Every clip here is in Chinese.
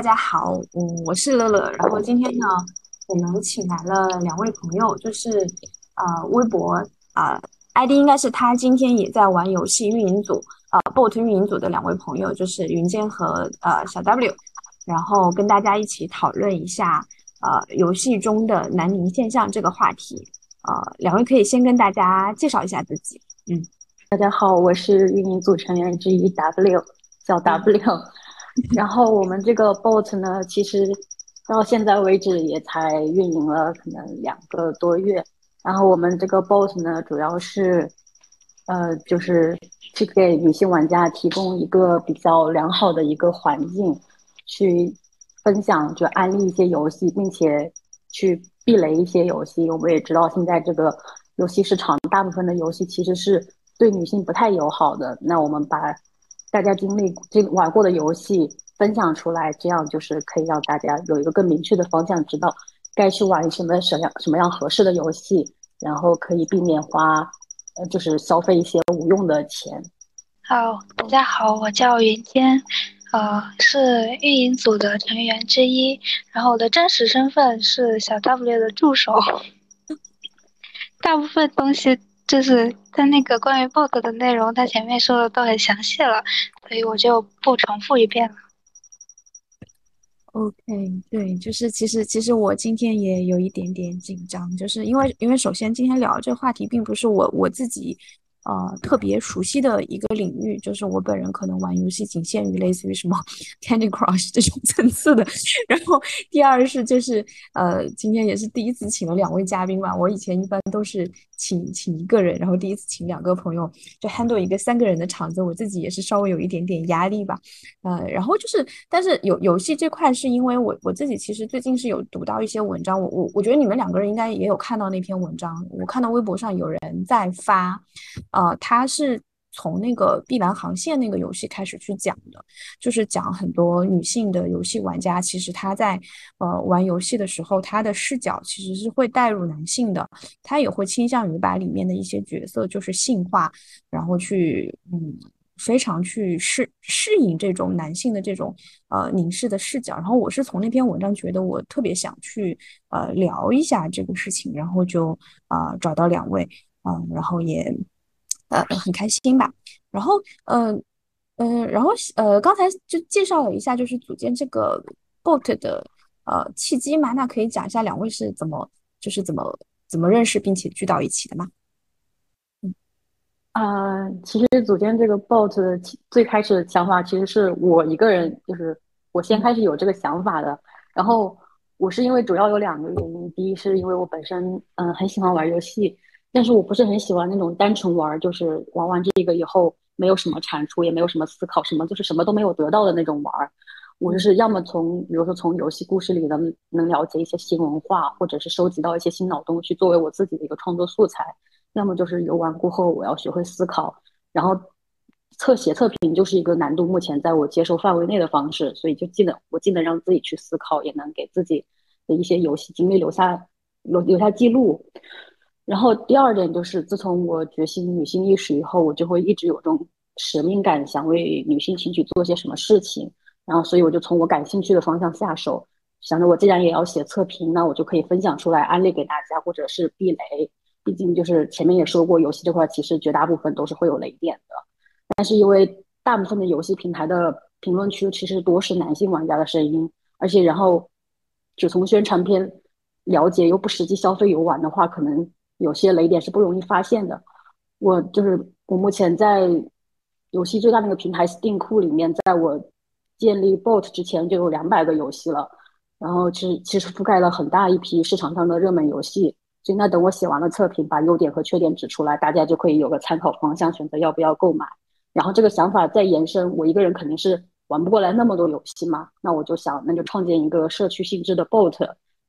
大家好，嗯，我是乐乐。然后今天呢，我们请来了两位朋友，就是呃，微博啊，ID 应该是他今天也在玩游戏运营组啊，bot 运营组的两位朋友，就是云间和呃小 W，然后跟大家一起讨论一下呃游戏中的南宁现象这个话题。呃，两位可以先跟大家介绍一下自己。嗯，大家好，我是运营组成员之一 W，叫 W。然后我们这个 bot 呢，其实到现在为止也才运营了可能两个多月。然后我们这个 bot 呢，主要是呃，就是去给女性玩家提供一个比较良好的一个环境，去分享就安利一些游戏，并且去避雷一些游戏。我们也知道现在这个游戏市场大部分的游戏其实是对女性不太友好的。那我们把大家经历这玩过的游戏分享出来，这样就是可以让大家有一个更明确的方向，知道该去玩什么什么样什么样合适的游戏，然后可以避免花，呃，就是消费一些无用的钱。好，大家好，我叫云间，呃，是运营组的成员之一，然后我的真实身份是小 W 的助手，大部分东西。就是在那个关于报告的内容，他前面说的都很详细了，所以我就不重复一遍了。OK，对，就是其实其实我今天也有一点点紧张，就是因为因为首先今天聊这个话题，并不是我我自己。呃，特别熟悉的一个领域，就是我本人可能玩游戏仅限于类似于什么 Candy Crush 这种层次的。然后第二是就是呃，今天也是第一次请了两位嘉宾嘛，我以前一般都是请请一个人，然后第一次请两个朋友，就 handle 一个三个人的场子，我自己也是稍微有一点点压力吧。呃，然后就是，但是游游戏这块是因为我我自己其实最近是有读到一些文章，我我我觉得你们两个人应该也有看到那篇文章，我看到微博上有人在发。呃，他是从那个《碧蓝航线》那个游戏开始去讲的，就是讲很多女性的游戏玩家，其实她在呃玩游戏的时候，她的视角其实是会带入男性的，她也会倾向于把里面的一些角色就是性化，然后去嗯非常去适适应这种男性的这种呃凝视的视角。然后我是从那篇文章觉得我特别想去呃聊一下这个事情，然后就啊找到两位嗯，然后也。呃，很开心吧？然后，嗯，嗯，然后，呃，刚才就介绍了一下，就是组建这个 boat 的呃契机嘛。那可以讲一下两位是怎么，就是怎么怎么认识并且聚到一起的吗？嗯，啊，其实组建这个 boat 的最开始的想法，其实是我一个人，就是我先开始有这个想法的。然后我是因为主要有两个原因，第一是因为我本身嗯很喜欢玩游戏。但是我不是很喜欢那种单纯玩，就是玩完这个以后没有什么产出，也没有什么思考，什么就是什么都没有得到的那种玩。我就是要么从，比如说从游戏故事里能能了解一些新文化，或者是收集到一些新脑洞去作为我自己的一个创作素材；要么就是游玩过后我要学会思考，然后测写测评就是一个难度目前在我接受范围内的方式，所以就既能我既能让自己去思考，也能给自己的一些游戏经历留下留留下记录。然后第二点就是，自从我觉醒女性意识以后，我就会一直有这种使命感，想为女性群体做些什么事情。然后，所以我就从我感兴趣的方向下手，想着我既然也要写测评，那我就可以分享出来，安利给大家，或者是避雷。毕竟就是前面也说过，游戏这块其实绝大部分都是会有雷点的。但是因为大部分的游戏平台的评论区其实多是男性玩家的声音，而且然后只从宣传片了解又不实际消费游玩的话，可能。有些雷点是不容易发现的。我就是我目前在游戏最大那个平台 Steam 库里面，在我建立 bot 之前就有两百个游戏了。然后其实其实覆盖了很大一批市场上的热门游戏。所以那等我写完了测评，把优点和缺点指出来，大家就可以有个参考方向，选择要不要购买。然后这个想法再延伸，我一个人肯定是玩不过来那么多游戏嘛。那我就想，那就创建一个社区性质的 bot，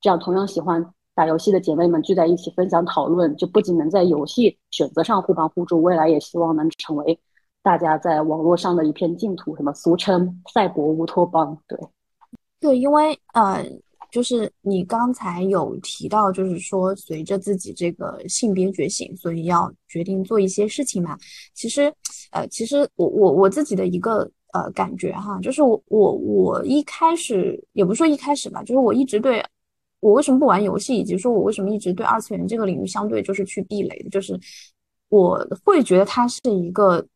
这样同样喜欢。打游戏的姐妹们聚在一起分享讨论，就不仅能在游戏选择上互帮互助，未来也希望能成为大家在网络上的一片净土，什么俗称赛博乌托邦。对，对，因为呃，就是你刚才有提到，就是说随着自己这个性别觉醒，所以要决定做一些事情嘛。其实，呃，其实我我我自己的一个呃感觉哈，就是我我我一开始也不是说一开始吧，就是我一直对我为什么不玩游戏，以及说我为什么一直对二次元这个领域相对就是去避雷的，就是我会觉得它是一个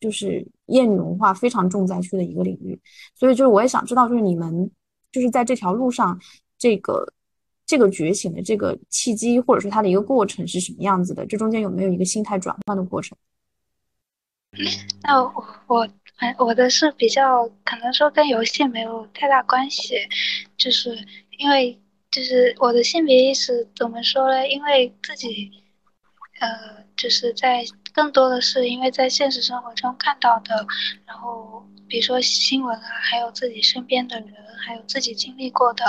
就是厌女文化非常重灾区的一个领域，所以就是我也想知道，就是你们就是在这条路上这个。这个觉醒的这个契机，或者说它的一个过程是什么样子的？这中间有没有一个心态转换的过程？那我我我的是比较可能说跟游戏没有太大关系，就是因为就是我的性别意识怎么说呢？因为自己呃就是在更多的是因为在现实生活中看到的，然后比如说新闻啊，还有自己身边的人。还有自己经历过的，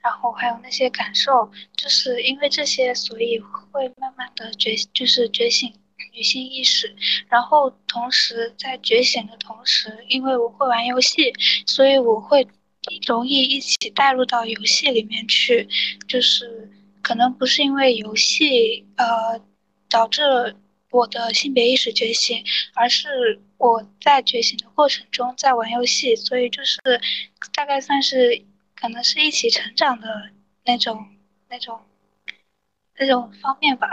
然后还有那些感受，就是因为这些，所以会慢慢的觉，就是觉醒女性意识。然后同时在觉醒的同时，因为我会玩游戏，所以我会容易一起带入到游戏里面去。就是可能不是因为游戏呃导致我的性别意识觉醒，而是我在觉醒的过程中在玩游戏，所以就是。大概算是可能是一起成长的那种、那种、那种方面吧。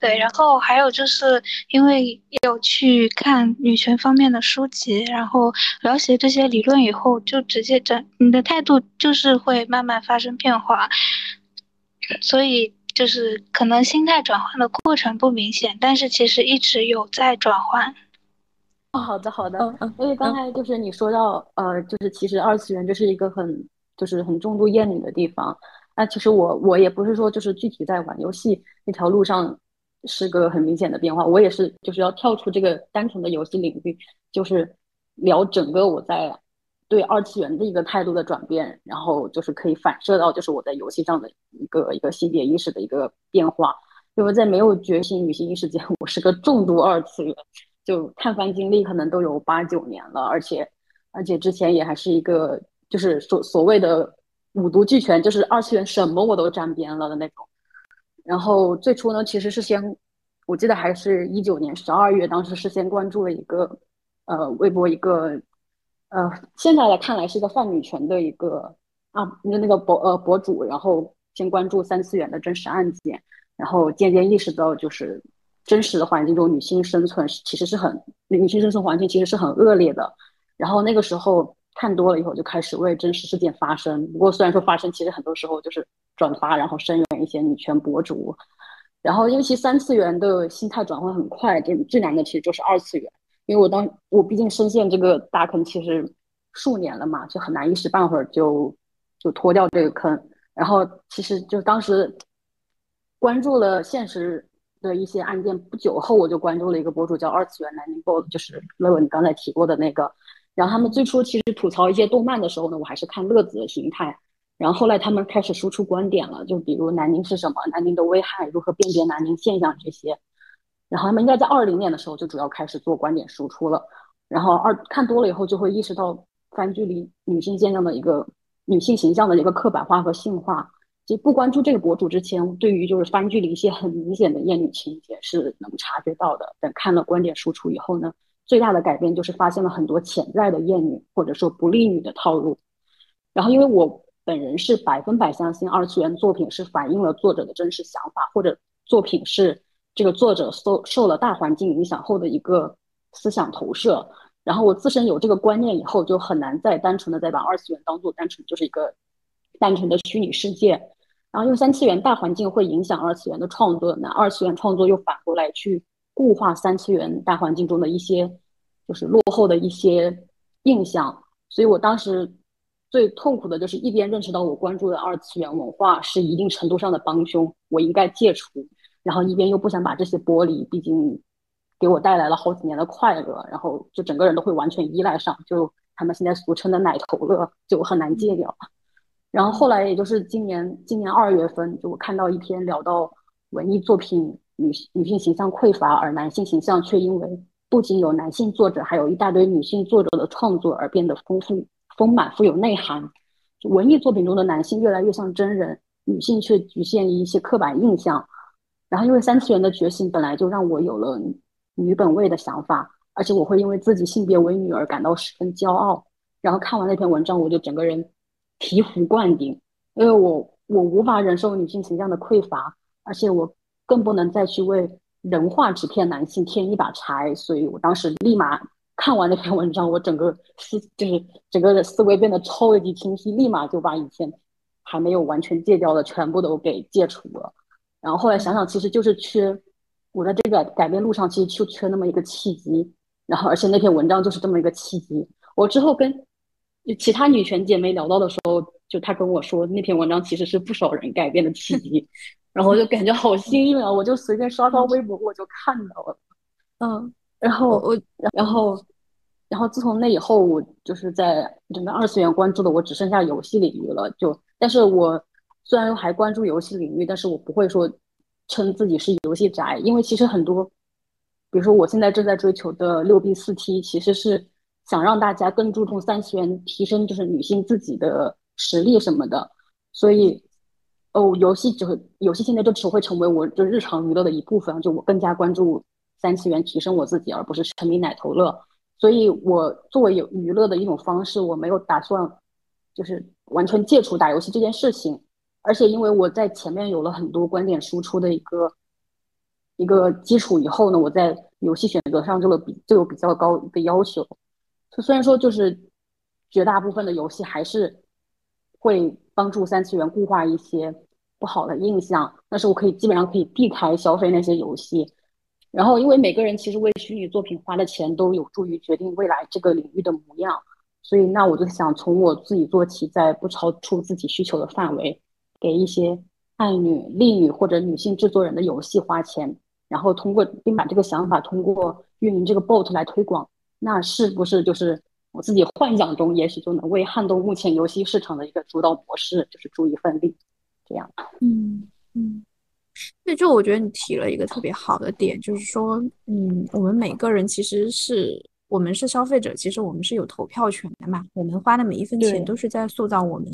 对，然后还有就是因为有去看女权方面的书籍，然后了解这些理论以后，就直接整你的态度就是会慢慢发生变化。所以就是可能心态转换的过程不明显，但是其实一直有在转换。哦，好的好的，嗯嗯因为刚才就是你说到，呃，就是其实二次元就是一个很就是很重度厌女的地方。那其实我我也不是说就是具体在玩游戏那条路上是个很明显的变化，我也是就是要跳出这个单纯的游戏领域，就是聊整个我在对二次元的一个态度的转变，然后就是可以反射到就是我在游戏上的一个一个性别意识的一个变化。因为在没有觉醒女性意识前，我是个重度二次元。就看番经历可能都有八九年了，而且，而且之前也还是一个就是所所谓的五毒俱全，就是二次元什么我都沾边了的那种。然后最初呢，其实是先，我记得还是一九年十二月，当时是先关注了一个呃微博一个呃现在来看来是一个泛女权的一个啊那那个博呃博主，然后先关注三次元的真实案件，然后渐渐意识到就是。真实的环境中，女性生存其实是很女性生存环境其实是很恶劣的。然后那个时候看多了以后，就开始为真实事件发声。不过虽然说发声，其实很多时候就是转发，然后声援一些女权博主。然后尤其三次元的心态转换很快，最最难的其实就是二次元。因为我当我毕竟深陷这个大坑，其实数年了嘛，就很难一时半会儿就就脱掉这个坑。然后其实就当时关注了现实。的一些案件，不久后我就关注了一个博主叫二次元南宁 b o 就是乐乐你刚才提过的那个。然后他们最初其实吐槽一些动漫的时候呢，我还是看乐子的形态。然后后来他们开始输出观点了，就比如南宁是什么，南宁的危害，如何辨别南宁现象这些。然后他们应该在二零年的时候就主要开始做观点输出了。然后二看多了以后，就会意识到番剧里女性现象的一个女性形象的一个刻板化和性化。其实不关注这个博主之前，对于就是番剧里一些很明显的厌女情节是能察觉到的。等看了观点输出以后呢，最大的改变就是发现了很多潜在的厌女或者说不利女的套路。然后，因为我本人是百分百相信二次元作品是反映了作者的真实想法，或者作品是这个作者受受了大环境影响后的一个思想投射。然后我自身有这个观念以后，就很难再单纯的再把二次元当做单纯就是一个单纯的虚拟世界。然后，因为三次元大环境会影响二次元的创作，那二次元创作又反过来去固化三次元大环境中的一些就是落后的一些印象。所以我当时最痛苦的就是一边认识到我关注的二次元文化是一定程度上的帮凶，我应该戒除，然后一边又不想把这些剥离，毕竟给我带来了好几年的快乐，然后就整个人都会完全依赖上，就他们现在俗称的奶头乐，就很难戒掉。然后后来，也就是今年今年二月份，就我看到一篇聊到文艺作品女女性形象匮乏，而男性形象却因为不仅有男性作者，还有一大堆女性作者的创作而变得丰富丰满富有内涵。文艺作品中的男性越来越像真人，女性却局限于一些刻板印象。然后因为三次元的觉醒，本来就让我有了女本位的想法，而且我会因为自己性别为女而感到十分骄傲。然后看完那篇文章，我就整个人醍醐灌顶，因为我我无法忍受女性形象的匮乏，而且我更不能再去为人化纸片男性添一把柴，所以我当时立马看完那篇文章，我整个思就是整个的思维变得超级清晰，立马就把以前还没有完全戒掉的全部都给戒除了。然后后来想想，其实就是缺我在这个改变路上，其实就缺那么一个契机。然后而且那篇文章就是这么一个契机。我之后跟其他女权姐妹聊到的时候，就他跟我说那篇文章其实是不少人改变的契 机，然后我就感觉好幸运啊！我就随便刷刷微博，我就看到了。嗯，然后我，然后，然后自从那以后，我就是在整个二次元关注的，我只剩下游戏领域了。就，但是我虽然还关注游戏领域，但是我不会说称自己是游戏宅，因为其实很多，比如说我现在正在追求的六 B 四 T，其实是。想让大家更注重三次元提升，就是女性自己的实力什么的，所以，哦，游戏只会游戏现在就只会成为我就日常娱乐的一部分，就我更加关注三次元提升我自己，而不是沉迷奶头乐。所以，我作为有娱乐的一种方式，我没有打算就是完全戒除打游戏这件事情。而且，因为我在前面有了很多观点输出的一个一个基础以后呢，我在游戏选择上就有比就有比较高的要求。虽然说就是绝大部分的游戏还是会帮助三次元固化一些不好的印象，但是我可以基本上可以避开消费那些游戏。然后，因为每个人其实为虚拟作品花的钱都有助于决定未来这个领域的模样，所以那我就想从我自己做起，在不超出自己需求的范围，给一些爱女、丽女或者女性制作人的游戏花钱，然后通过并把这个想法通过运营这个 bot 来推广。那是不是就是我自己幻想中，也许就能为撼动目前游戏市场的一个主导模式，就是出一份力，这样。嗯嗯，那就我觉得你提了一个特别好的点，就是说，嗯，我们每个人其实是我们是消费者，其实我们是有投票权的嘛，我们花的每一分钱都是在塑造我们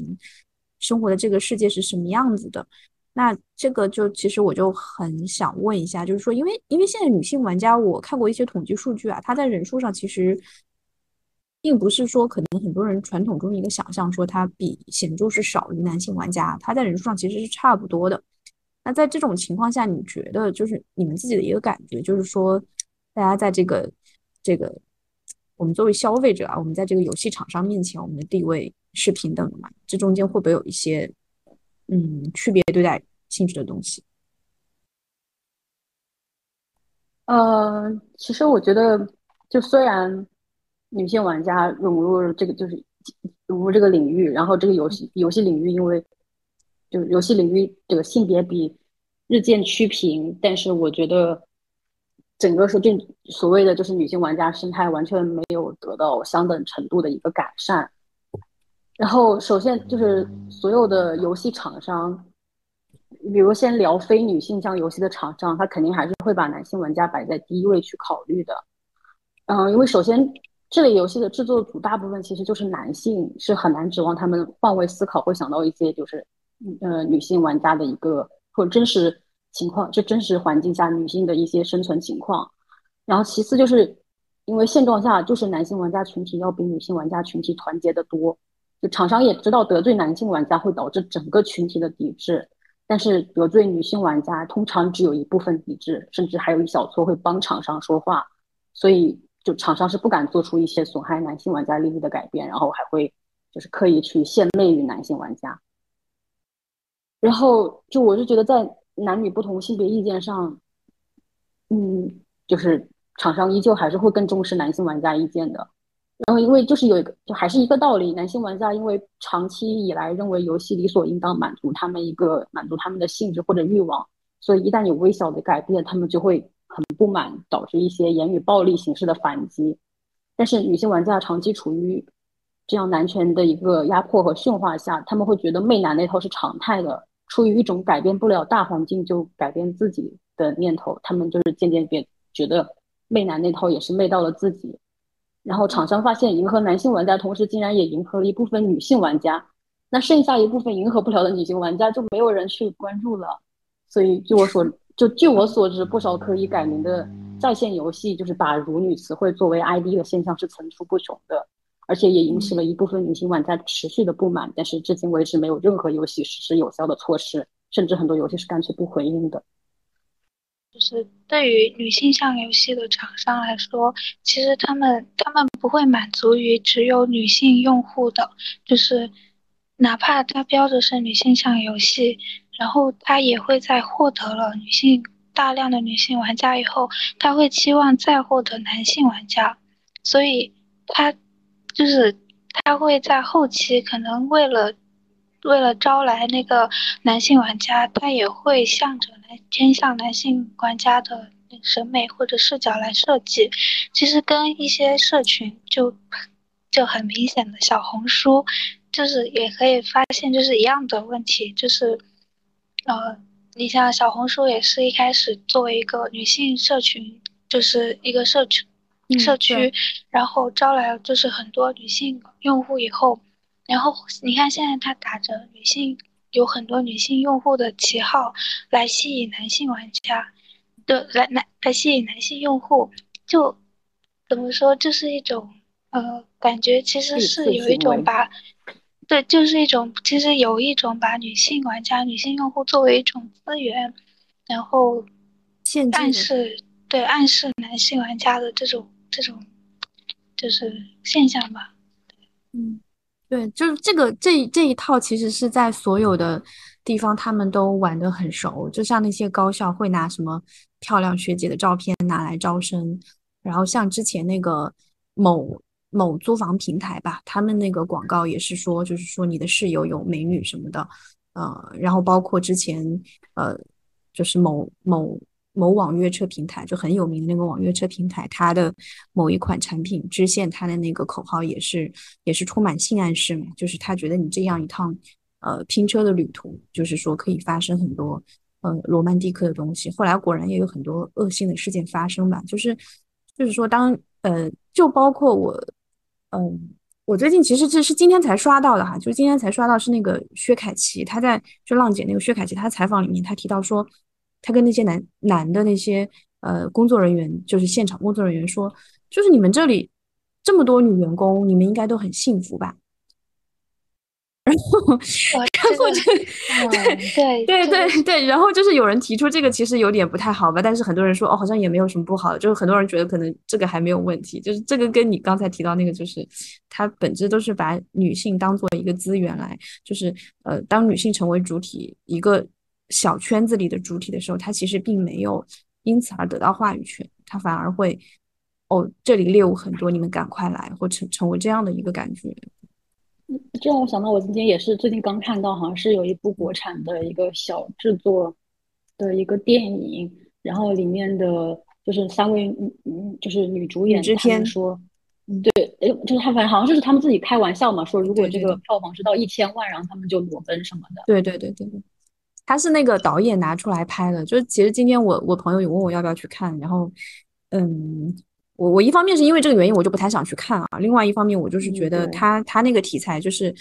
生活的这个世界是什么样子的。那这个就其实我就很想问一下，就是说，因为因为现在女性玩家，我看过一些统计数据啊，她在人数上其实并不是说可能很多人传统中一个想象，说它比显著是少于男性玩家，它在人数上其实是差不多的。那在这种情况下，你觉得就是你们自己的一个感觉，就是说，大家在这个这个我们作为消费者啊，我们在这个游戏厂商面前，我们的地位是平等的吗？这中间会不会有一些？嗯，区别对待性质的东西。呃，其实我觉得，就虽然女性玩家融入这个，就是融入这个领域，然后这个游戏游戏领域，因为就是游戏领域这个性别比日渐趋平，但是我觉得整个说这所谓的就是女性玩家生态完全没有得到相等程度的一个改善。然后，首先就是所有的游戏厂商，比如先聊非女性向游戏的厂商，他肯定还是会把男性玩家摆在第一位去考虑的。嗯，因为首先这类游戏的制作组大部分其实就是男性，是很难指望他们换位思考，会想到一些就是呃女性玩家的一个或者真实情况，就真实环境下女性的一些生存情况。然后其次就是因为现状下就是男性玩家群体要比女性玩家群体团结的多。就厂商也知道得罪男性玩家会导致整个群体的抵制，但是得罪女性玩家通常只有一部分抵制，甚至还有一小撮会帮厂商说话，所以就厂商是不敢做出一些损害男性玩家利益的改变，然后还会就是刻意去献媚于男性玩家。然后就我是觉得在男女不同性别意见上，嗯，就是厂商依旧还是会更重视男性玩家意见的。然后，因为就是有一个，就还是一个道理，男性玩家因为长期以来认为游戏理所应当满足他们一个满足他们的性质或者欲望，所以一旦有微小的改变，他们就会很不满，导致一些言语暴力形式的反击。但是女性玩家长期处于这样男权的一个压迫和驯化下，他们会觉得媚男那套是常态的，出于一种改变不了大环境就改变自己的念头，他们就是渐渐变觉得媚男那套也是媚到了自己。然后厂商发现迎合男性玩家，同时竟然也迎合了一部分女性玩家，那剩下一部分迎合不了的女性玩家就没有人去关注了。所以据我所就据我所知，不少可以改名的在线游戏就是把辱女词汇作为 ID 的现象是层出不穷的，而且也引起了一部分女性玩家持续的不满。但是至今为止，没有任何游戏实施有效的措施，甚至很多游戏是干脆不回应的。就是对于女性向游戏的厂商来说，其实他们他们不会满足于只有女性用户的，就是哪怕它标的是女性向游戏，然后他也会在获得了女性大量的女性玩家以后，他会期望再获得男性玩家，所以他就是他会在后期可能为了。为了招来那个男性玩家，他也会向着来偏向男性玩家的审美或者视角来设计。其实跟一些社群就就很明显的小红书，就是也可以发现就是一样的问题，就是呃，你像小红书也是一开始作为一个女性社群，就是一个社区社区，然后招来了就是很多女性用户以后。然后你看，现在它打着女性有很多女性用户的旗号来吸引男性玩家，的来来来吸引男性用户，就怎么说，就是一种呃感觉，其实是有一种把，对，就是一种其实有一种把女性玩家、女性用户作为一种资源，然后暗示对暗示男性玩家的这种这种就是现象吧，嗯。对，就是这个这这一套，其实是在所有的地方他们都玩得很熟。就像那些高校会拿什么漂亮学姐的照片拿来招生，然后像之前那个某某租房平台吧，他们那个广告也是说，就是说你的室友有美女什么的，呃，然后包括之前呃，就是某某。某网约车平台就很有名的那个网约车平台，它的某一款产品支线，它的那个口号也是也是充满性暗示嘛，就是他觉得你这样一趟呃拼车的旅途，就是说可以发生很多呃罗曼蒂克的东西。后来果然也有很多恶性的事件发生吧，就是就是说当呃就包括我嗯我最近其实这是今天才刷到的哈，就是今天才刷到是那个薛凯琪，他在就浪姐那个薛凯琪，她采访里面他提到说。他跟那些男男的那些呃工作人员，就是现场工作人员说，就是你们这里这么多女员工，你们应该都很幸福吧？然后，然后就对对对对对，然后就是有人提出这个其实有点不太好吧，但是很多人说哦，好像也没有什么不好，就是很多人觉得可能这个还没有问题，就是这个跟你刚才提到那个，就是它本质都是把女性当做一个资源来，就是呃，当女性成为主体一个。小圈子里的主体的时候，她其实并没有因此而得到话语权，她反而会哦，这里猎物很多，你们赶快来，或成成为这样的一个感觉。这让我想到，我今天也是最近刚看到，好像是有一部国产的一个小制作的一个电影，然后里面的就是三位嗯，就是女主演他们说，对，哎，就是他反正好像就是他们自己开玩笑嘛，说如果这个票房是到一千万，然后他们就裸奔什么的。对对对对对。他是那个导演拿出来拍的，就是其实今天我我朋友也问我要不要去看，然后，嗯，我我一方面是因为这个原因我就不太想去看啊，另外一方面我就是觉得他他那个题材就是，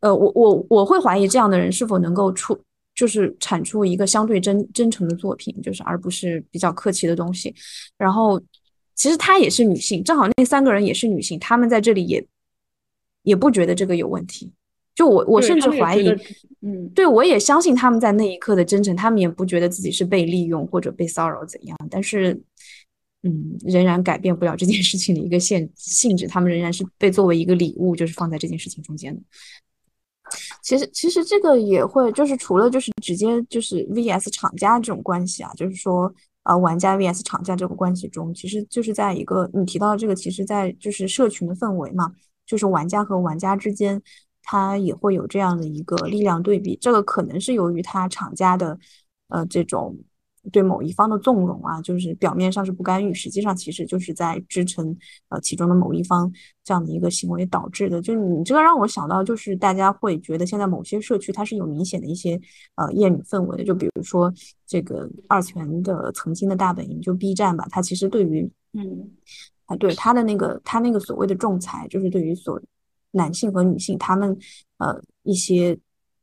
呃，我我我会怀疑这样的人是否能够出就是产出一个相对真真诚的作品，就是而不是比较客气的东西。然后其实她也是女性，正好那三个人也是女性，他们在这里也也不觉得这个有问题。就我，我甚至怀疑，嗯，对我也相信他们在那一刻的真诚，他们也不觉得自己是被利用或者被骚扰怎样，但是，嗯，仍然改变不了这件事情的一个性性质，他们仍然是被作为一个礼物，就是放在这件事情中间的。其实，其实这个也会，就是除了就是直接就是 VS 厂家这种关系啊，就是说，呃，玩家 VS 厂家这个关系中，其实就是在一个你提到的这个，其实在就是社群的氛围嘛，就是玩家和玩家之间。它也会有这样的一个力量对比，这个可能是由于它厂家的，呃，这种对某一方的纵容啊，就是表面上是不干预，实际上其实就是在支撑呃其中的某一方这样的一个行为导致的。就你这个让我想到，就是大家会觉得现在某些社区它是有明显的一些呃厌女氛围的，就比如说这个二次元的曾经的大本营就 B 站吧，它其实对于嗯啊对它的那个它那个所谓的仲裁，就是对于所。男性和女性，他们呃一些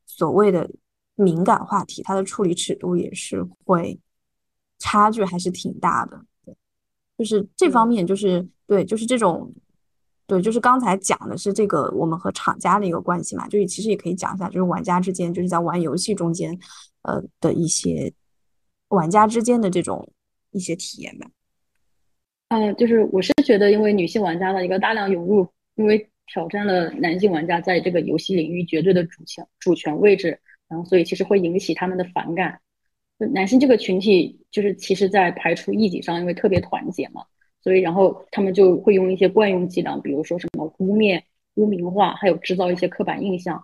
所谓的敏感话题，它的处理尺度也是会差距还是挺大的。对，就是这方面，就是对，就是这种，对，就是刚才讲的是这个我们和厂家的一个关系嘛，就是其实也可以讲一下，就是玩家之间，就是在玩游戏中间，呃的一些玩家之间的这种一些体验吧。嗯，就是我是觉得，因为女性玩家的一个大量涌入，因为挑战了男性玩家在这个游戏领域绝对的主权主权位置，然后所以其实会引起他们的反感。男性这个群体就是其实，在排除异己上，因为特别团结嘛，所以然后他们就会用一些惯用伎俩，比如说什么污蔑、污名化，还有制造一些刻板印象。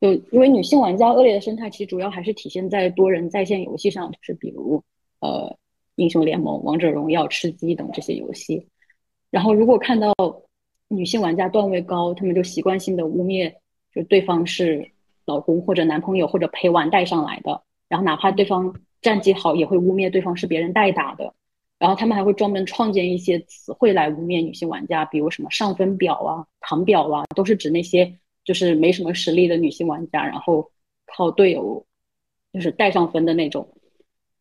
就因为女性玩家恶劣的生态，其实主要还是体现在多人在线游戏上，就是比如呃。英雄联盟、王者荣耀、吃鸡等这些游戏，然后如果看到女性玩家段位高，他们就习惯性的污蔑，就对方是老公或者男朋友或者陪玩带上来的，然后哪怕对方战绩好，也会污蔑对方是别人代打的，然后他们还会专门创建一些词汇来污蔑女性玩家，比如什么上分表啊、躺表啊，都是指那些就是没什么实力的女性玩家，然后靠队友就是带上分的那种。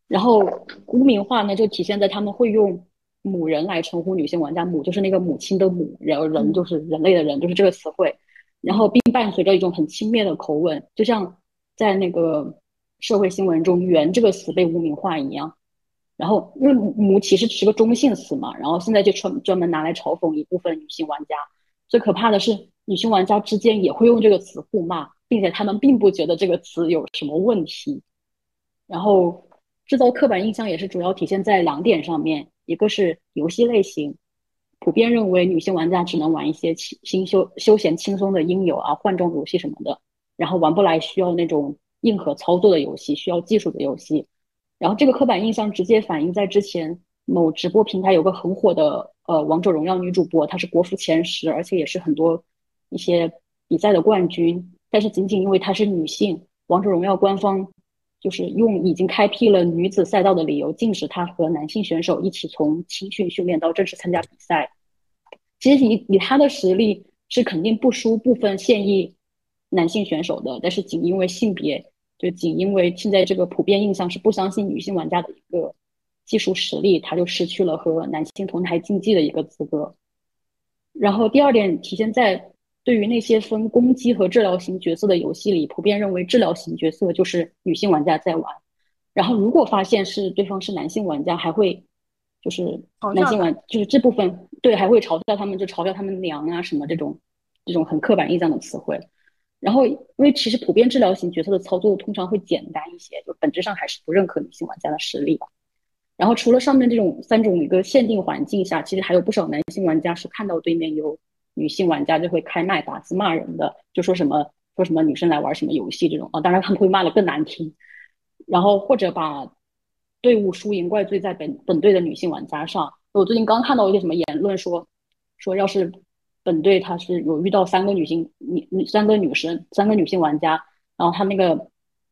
然后污名化呢，就体现在他们会用“母人”来称呼女性玩家，“母”就是那个母亲的“母”，然后“人”就是人类的人，就是这个词汇。然后并伴随着一种很轻蔑的口吻，就像在那个社会新闻中“媛”这个词被污名化一样。然后因为“母”其实是个中性词嘛，然后现在就专专门拿来嘲讽一部分女性玩家。最可怕的是，女性玩家之间也会用这个词互骂，并且他们并不觉得这个词有什么问题。然后。制造刻板印象也是主要体现在两点上面，一个是游戏类型，普遍认为女性玩家只能玩一些轻休休闲轻松的音游啊、换装游戏什么的，然后玩不来需要那种硬核操作的游戏、需要技术的游戏。然后这个刻板印象直接反映在之前某直播平台有个很火的呃王者荣耀女主播，她是国服前十，而且也是很多一些比赛的冠军，但是仅仅因为她是女性，王者荣耀官方。就是用已经开辟了女子赛道的理由，禁止她和男性选手一起从青训训练到正式参加比赛。其实以以她的实力是肯定不输部分现役男性选手的，但是仅因为性别，就仅因为现在这个普遍印象是不相信女性玩家的一个技术实力，她就失去了和男性同台竞技的一个资格。然后第二点体现在。对于那些分攻击和治疗型角色的游戏里，普遍认为治疗型角色就是女性玩家在玩。然后如果发现是对方是男性玩家，还会就是男性玩就是这部分对还会嘲笑他们，就嘲笑他们娘啊什么这种这种很刻板印象的词汇。然后因为其实普遍治疗型角色的操作通常会简单一些，就本质上还是不认可女性玩家的实力吧。然后除了上面这种三种一个限定环境下，其实还有不少男性玩家是看到对面有。女性玩家就会开麦打字骂人的，就说什么说什么女生来玩什么游戏这种啊，当然他们会骂的更难听，然后或者把队伍输赢怪罪在本本队的女性玩家上。我最近刚看到一些什么言论说说要是本队他是有遇到三个女性女女三个女生三个女性玩家，然后他那个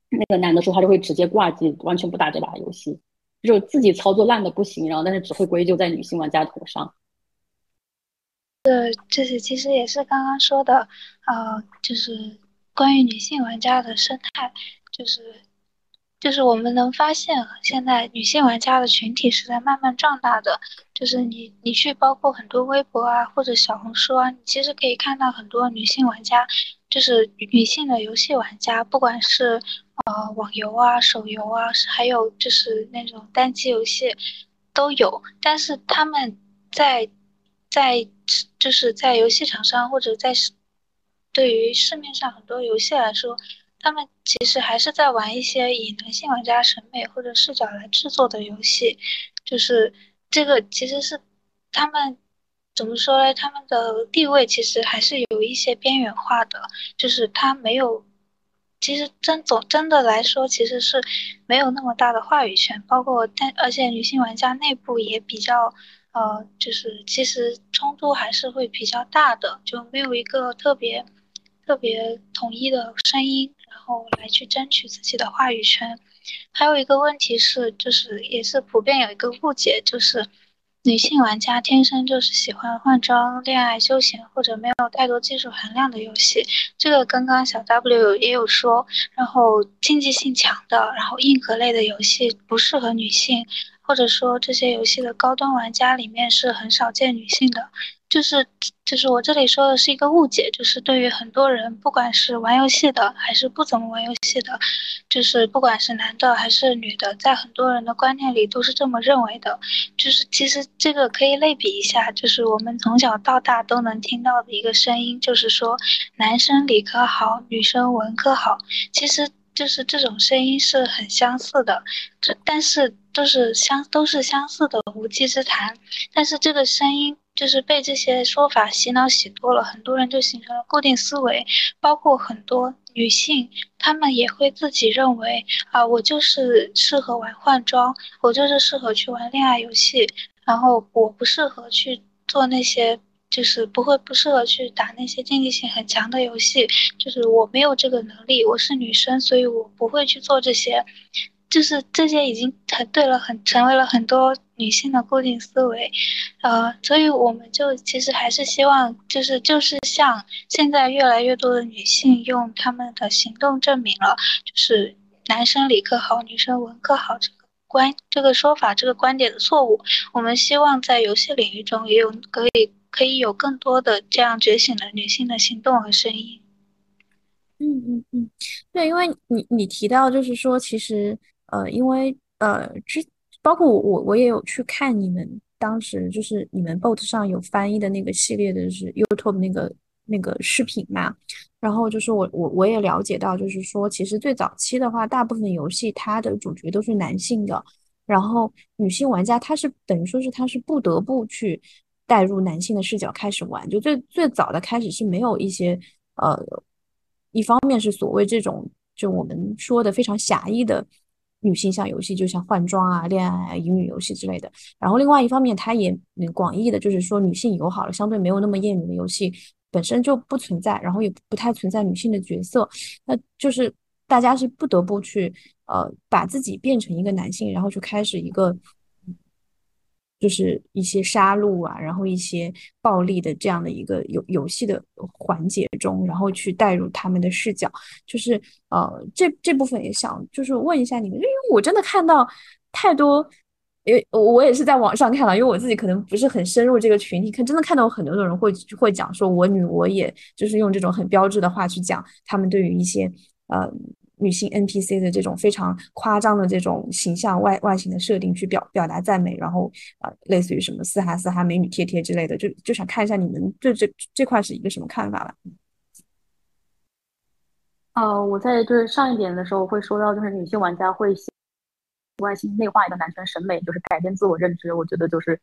那个男的说他就会直接挂机，完全不打这把游戏，就自己操作烂的不行，然后但是只会归咎在女性玩家头上。这这些其实也是刚刚说的，呃，就是关于女性玩家的生态，就是就是我们能发现，现在女性玩家的群体是在慢慢壮大的。就是你你去包括很多微博啊或者小红书啊，你其实可以看到很多女性玩家，就是女性的游戏玩家，不管是呃网游啊、手游啊，还有就是那种单机游戏都有，但是他们在。在就是在游戏厂商或者在对于市面上很多游戏来说，他们其实还是在玩一些以男性玩家审美或者视角来制作的游戏。就是这个其实是他们怎么说呢？他们的地位其实还是有一些边缘化的，就是他没有，其实真总真的来说，其实是没有那么大的话语权。包括但而且女性玩家内部也比较。呃，就是其实冲突还是会比较大的，就没有一个特别特别统一的声音，后来去争取自己的话语权。还有一个问题是，就是也是普遍有一个误解，就是女性玩家天生就是喜欢换装、恋爱、休闲或者没有太多技术含量的游戏。这个刚刚小 W 也有说，然后竞技性强的，然后硬核类的游戏不适合女性。或者说这些游戏的高端玩家里面是很少见女性的。就是就是我这里说的是一个误解，就是对于很多人，不管是玩游戏的还是不怎么玩游戏的，就是不管是男的还是女的，在很多人的观念里都是这么认为的。就是其实这个可以类比一下，就是我们从小到大都能听到的一个声音，就是说男生理科好，女生文科好。其实就是这种声音是很相似的，这但是都是相都是相似的无稽之谈。但是这个声音。就是被这些说法洗脑洗多了，很多人就形成了固定思维，包括很多女性，她们也会自己认为啊，我就是适合玩换装，我就是适合去玩恋爱游戏，然后我不适合去做那些，就是不会不适合去打那些竞技性很强的游戏，就是我没有这个能力，我是女生，所以我不会去做这些。就是这些已经很对了，很成为了很多女性的固定思维，呃，所以我们就其实还是希望，就是就是像现在越来越多的女性用他们的行动证明了，就是男生理科好，女生文科好这个观这个说法这个观点的错误。我们希望在游戏领域中也有可以可以有更多的这样觉醒的女性的行动和声音。嗯嗯嗯，对，因为你你提到就是说其实。呃，因为呃，之包括我我我也有去看你们当时就是你们 bot 上有翻译的那个系列的是 YouTube 那个那个视频嘛，然后就是我我我也了解到，就是说其实最早期的话，大部分游戏它的主角都是男性的，然后女性玩家她是等于说是她是不得不去带入男性的视角开始玩，就最最早的开始是没有一些呃，一方面是所谓这种就我们说的非常狭义的。女性向游戏就像换装啊、恋爱、啊、乙女游戏之类的。然后另外一方面，它也广义的，就是说女性友好了，相对没有那么厌女的游戏本身就不存在，然后也不太存在女性的角色。那就是大家是不得不去呃把自己变成一个男性，然后去开始一个。就是一些杀戮啊，然后一些暴力的这样的一个游游戏的环节中，然后去带入他们的视角，就是呃，这这部分也想就是问一下你们，因为我真的看到太多，因为我也是在网上看到，因为我自己可能不是很深入这个群体，看真的看到很多的人会会讲说，我女我也就是用这种很标志的话去讲他们对于一些呃。女性 NPC 的这种非常夸张的这种形象外外形的设定去表表达赞美，然后啊，类似于什么嘶哈嘶哈美女贴贴之类的，就就想看一下你们对这这块是一个什么看法吧。呃，我在就是上一点的时候会说到，就是女性玩家会习惯性内化一个男权审美，就是改变自我认知。我觉得就是。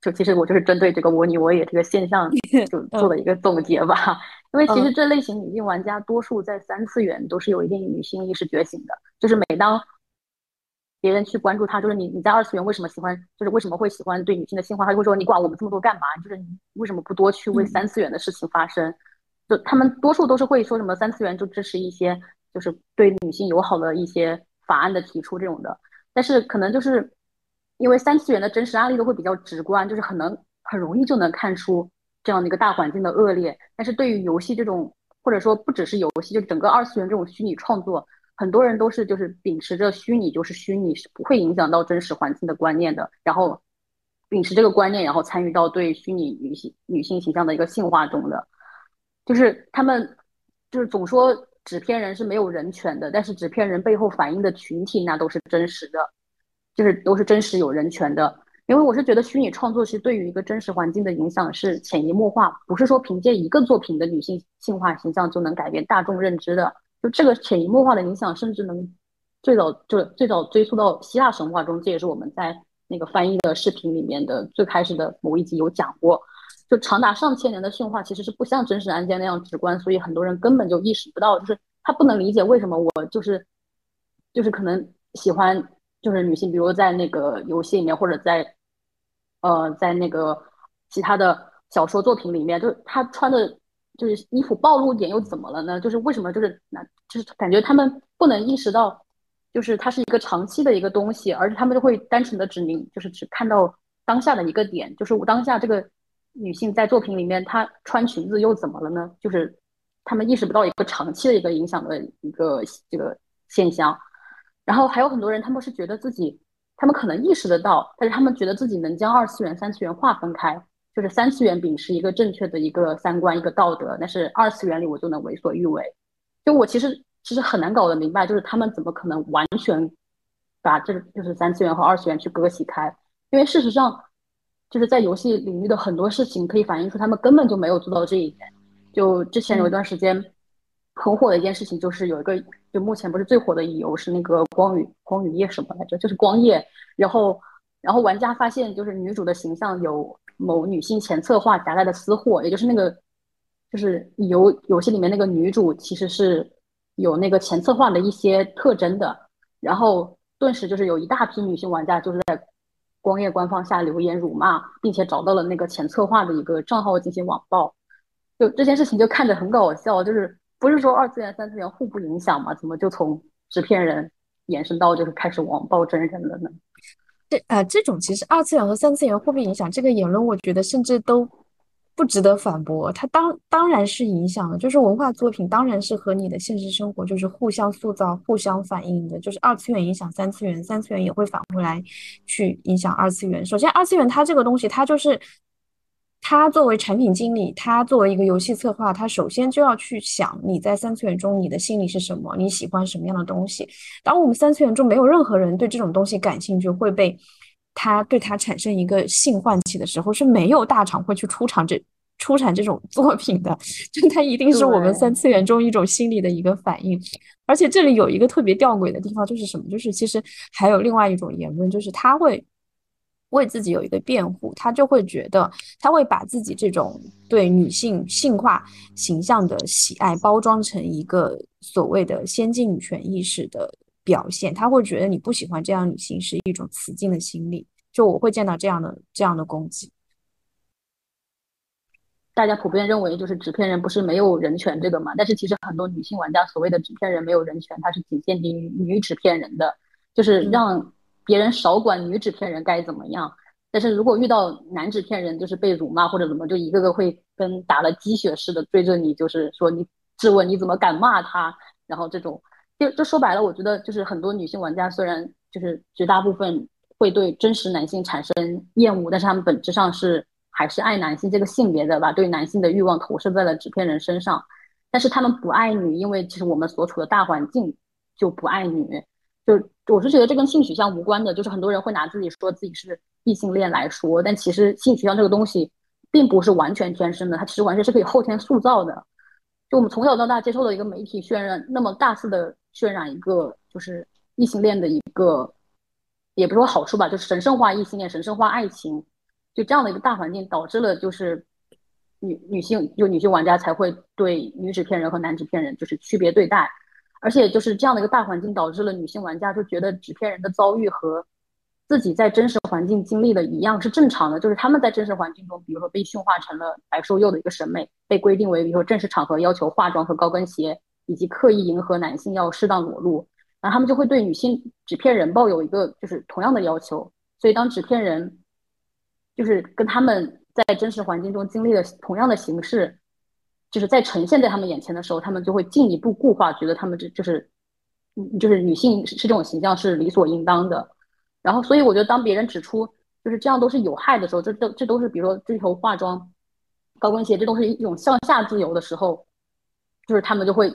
就其实我就是针对这个我你我也这个现象，就做了一个总结吧。因为其实这类型女性玩家多数在三次元都是有一定女性意识觉醒的。就是每当别人去关注她，就是你你在二次元为什么喜欢，就是为什么会喜欢对女性的性化，他就会说你管我们这么多干嘛？就是你为什么不多去为三次元的事情发声？就他们多数都是会说什么三次元就支持一些就是对女性友好的一些法案的提出这种的，但是可能就是。因为三次元的真实案例都会比较直观，就是很能很容易就能看出这样的一个大环境的恶劣。但是对于游戏这种，或者说不只是游戏，就整个二次元这种虚拟创作，很多人都是就是秉持着虚拟就是虚拟，是不会影响到真实环境的观念的。然后秉持这个观念，然后参与到对虚拟女性女性形象的一个性化中的，就是他们就是总说纸片人是没有人权的，但是纸片人背后反映的群体那都是真实的。就是都是真实有人权的，因为我是觉得虚拟创作其实对于一个真实环境的影响是潜移默化，不是说凭借一个作品的女性性化形象就能改变大众认知的。就这个潜移默化的影响，甚至能最早就最早追溯到希腊神话中，这也是我们在那个翻译的视频里面的最开始的某一集有讲过。就长达上千年的驯化其实是不像真实案件那样直观，所以很多人根本就意识不到，就是他不能理解为什么我就是就是可能喜欢。就是女性，比如在那个游戏里面，或者在，呃，在那个其他的小说作品里面，就是她穿的，就是衣服暴露点又怎么了呢？就是为什么？就是那，就是感觉他们不能意识到，就是它是一个长期的一个东西，而且他们就会单纯的指明，就是只看到当下的一个点，就是我当下这个女性在作品里面她穿裙子又怎么了呢？就是他们意识不到一个长期的一个影响的一个这个现象。然后还有很多人，他们是觉得自己他们可能意识得到，但是他们觉得自己能将二次元、三次元划分开，就是三次元秉持一个正确的一个三观、一个道德，但是二次元里我就能为所欲为。就我其实其实很难搞得明白，就是他们怎么可能完全把这个就是三次元和二次元去割席开？因为事实上，就是在游戏领域的很多事情可以反映出他们根本就没有做到这一点。就之前有一段时间很火的一件事情，就是有一个就目前不是最火的乙游是那个光与光与夜什么来着？就是光夜。然后然后玩家发现，就是女主的形象有某女性前策划夹带的私货，也就是那个就是游游戏里面那个女主其实是有那个前策划的一些特征的。然后顿时就是有一大批女性玩家就是在。光夜官方下留言辱骂，并且找到了那个前策划的一个账号进行网暴，就这件事情就看着很搞笑，就是不是说二次元三次元互不影响吗？怎么就从纸片人延伸到就是开始网暴真人了呢？这啊，这种其实二次元和三次元互不影响这个言论，我觉得甚至都。不值得反驳，它当当然是影响的，就是文化作品当然是和你的现实生活就是互相塑造、互相反映的，就是二次元影响三次元，三次元也会反过来去影响二次元。首先，二次元它这个东西，它就是它作为产品经理，他作为一个游戏策划，他首先就要去想你在三次元中你的心理是什么，你喜欢什么样的东西。当我们三次元中没有任何人对这种东西感兴趣，会被。他对他产生一个性唤起的时候是没有大厂会去出厂这出产这种作品的，就它一定是我们三次元中一种心理的一个反应。而且这里有一个特别吊诡的地方，就是什么？就是其实还有另外一种言论，就是他会为自己有一个辩护，他就会觉得他会把自己这种对女性性化形象的喜爱包装成一个所谓的先进女权意识的。表现他会觉得你不喜欢这样女性是一种雌竞的心理，就我会见到这样的这样的攻击。大家普遍认为就是纸片人不是没有人权这个嘛？但是其实很多女性玩家所谓的纸片人没有人权，它是仅限于女纸片人的，就是让别人少管女纸片人该怎么样。但是如果遇到男纸片人，就是被辱骂或者怎么，就一个个会跟打了鸡血似的追着你，就是说你质问你怎么敢骂他，然后这种。就就说白了，我觉得就是很多女性玩家虽然就是绝大部分会对真实男性产生厌恶，但是他们本质上是还是爱男性这个性别的，吧对男性的欲望投射在了纸片人身上。但是他们不爱女，因为其实我们所处的大环境就不爱女。就我是觉得这跟性取向无关的，就是很多人会拿自己说自己是异性恋来说，但其实性取向这个东西并不是完全天生的，它其实完全是可以后天塑造的。就我们从小到大接受的一个媒体渲染，那么大肆的。渲染一个就是异性恋的一个，也不是说好处吧，就是神圣化异性恋、神圣化爱情，就这样的一个大环境，导致了就是女女性就女性玩家才会对女纸片人和男纸片人就是区别对待，而且就是这样的一个大环境，导致了女性玩家就觉得纸片人的遭遇和自己在真实环境经历的一样是正常的，就是他们在真实环境中，比如说被驯化成了白瘦幼的一个审美，被规定为比如说正式场合要求化妆和高跟鞋。以及刻意迎合男性要适当裸露，然后他们就会对女性纸片人抱有一个就是同样的要求。所以当纸片人就是跟他们在真实环境中经历的同样的形式，就是在呈现在他们眼前的时候，他们就会进一步固化，觉得他们这就是，就是女性是这种形象是理所应当的。然后，所以我觉得当别人指出就是这样都是有害的时候，这都这都是比如说追求化妆、高跟鞋，这都是一种向下自由的时候，就是他们就会。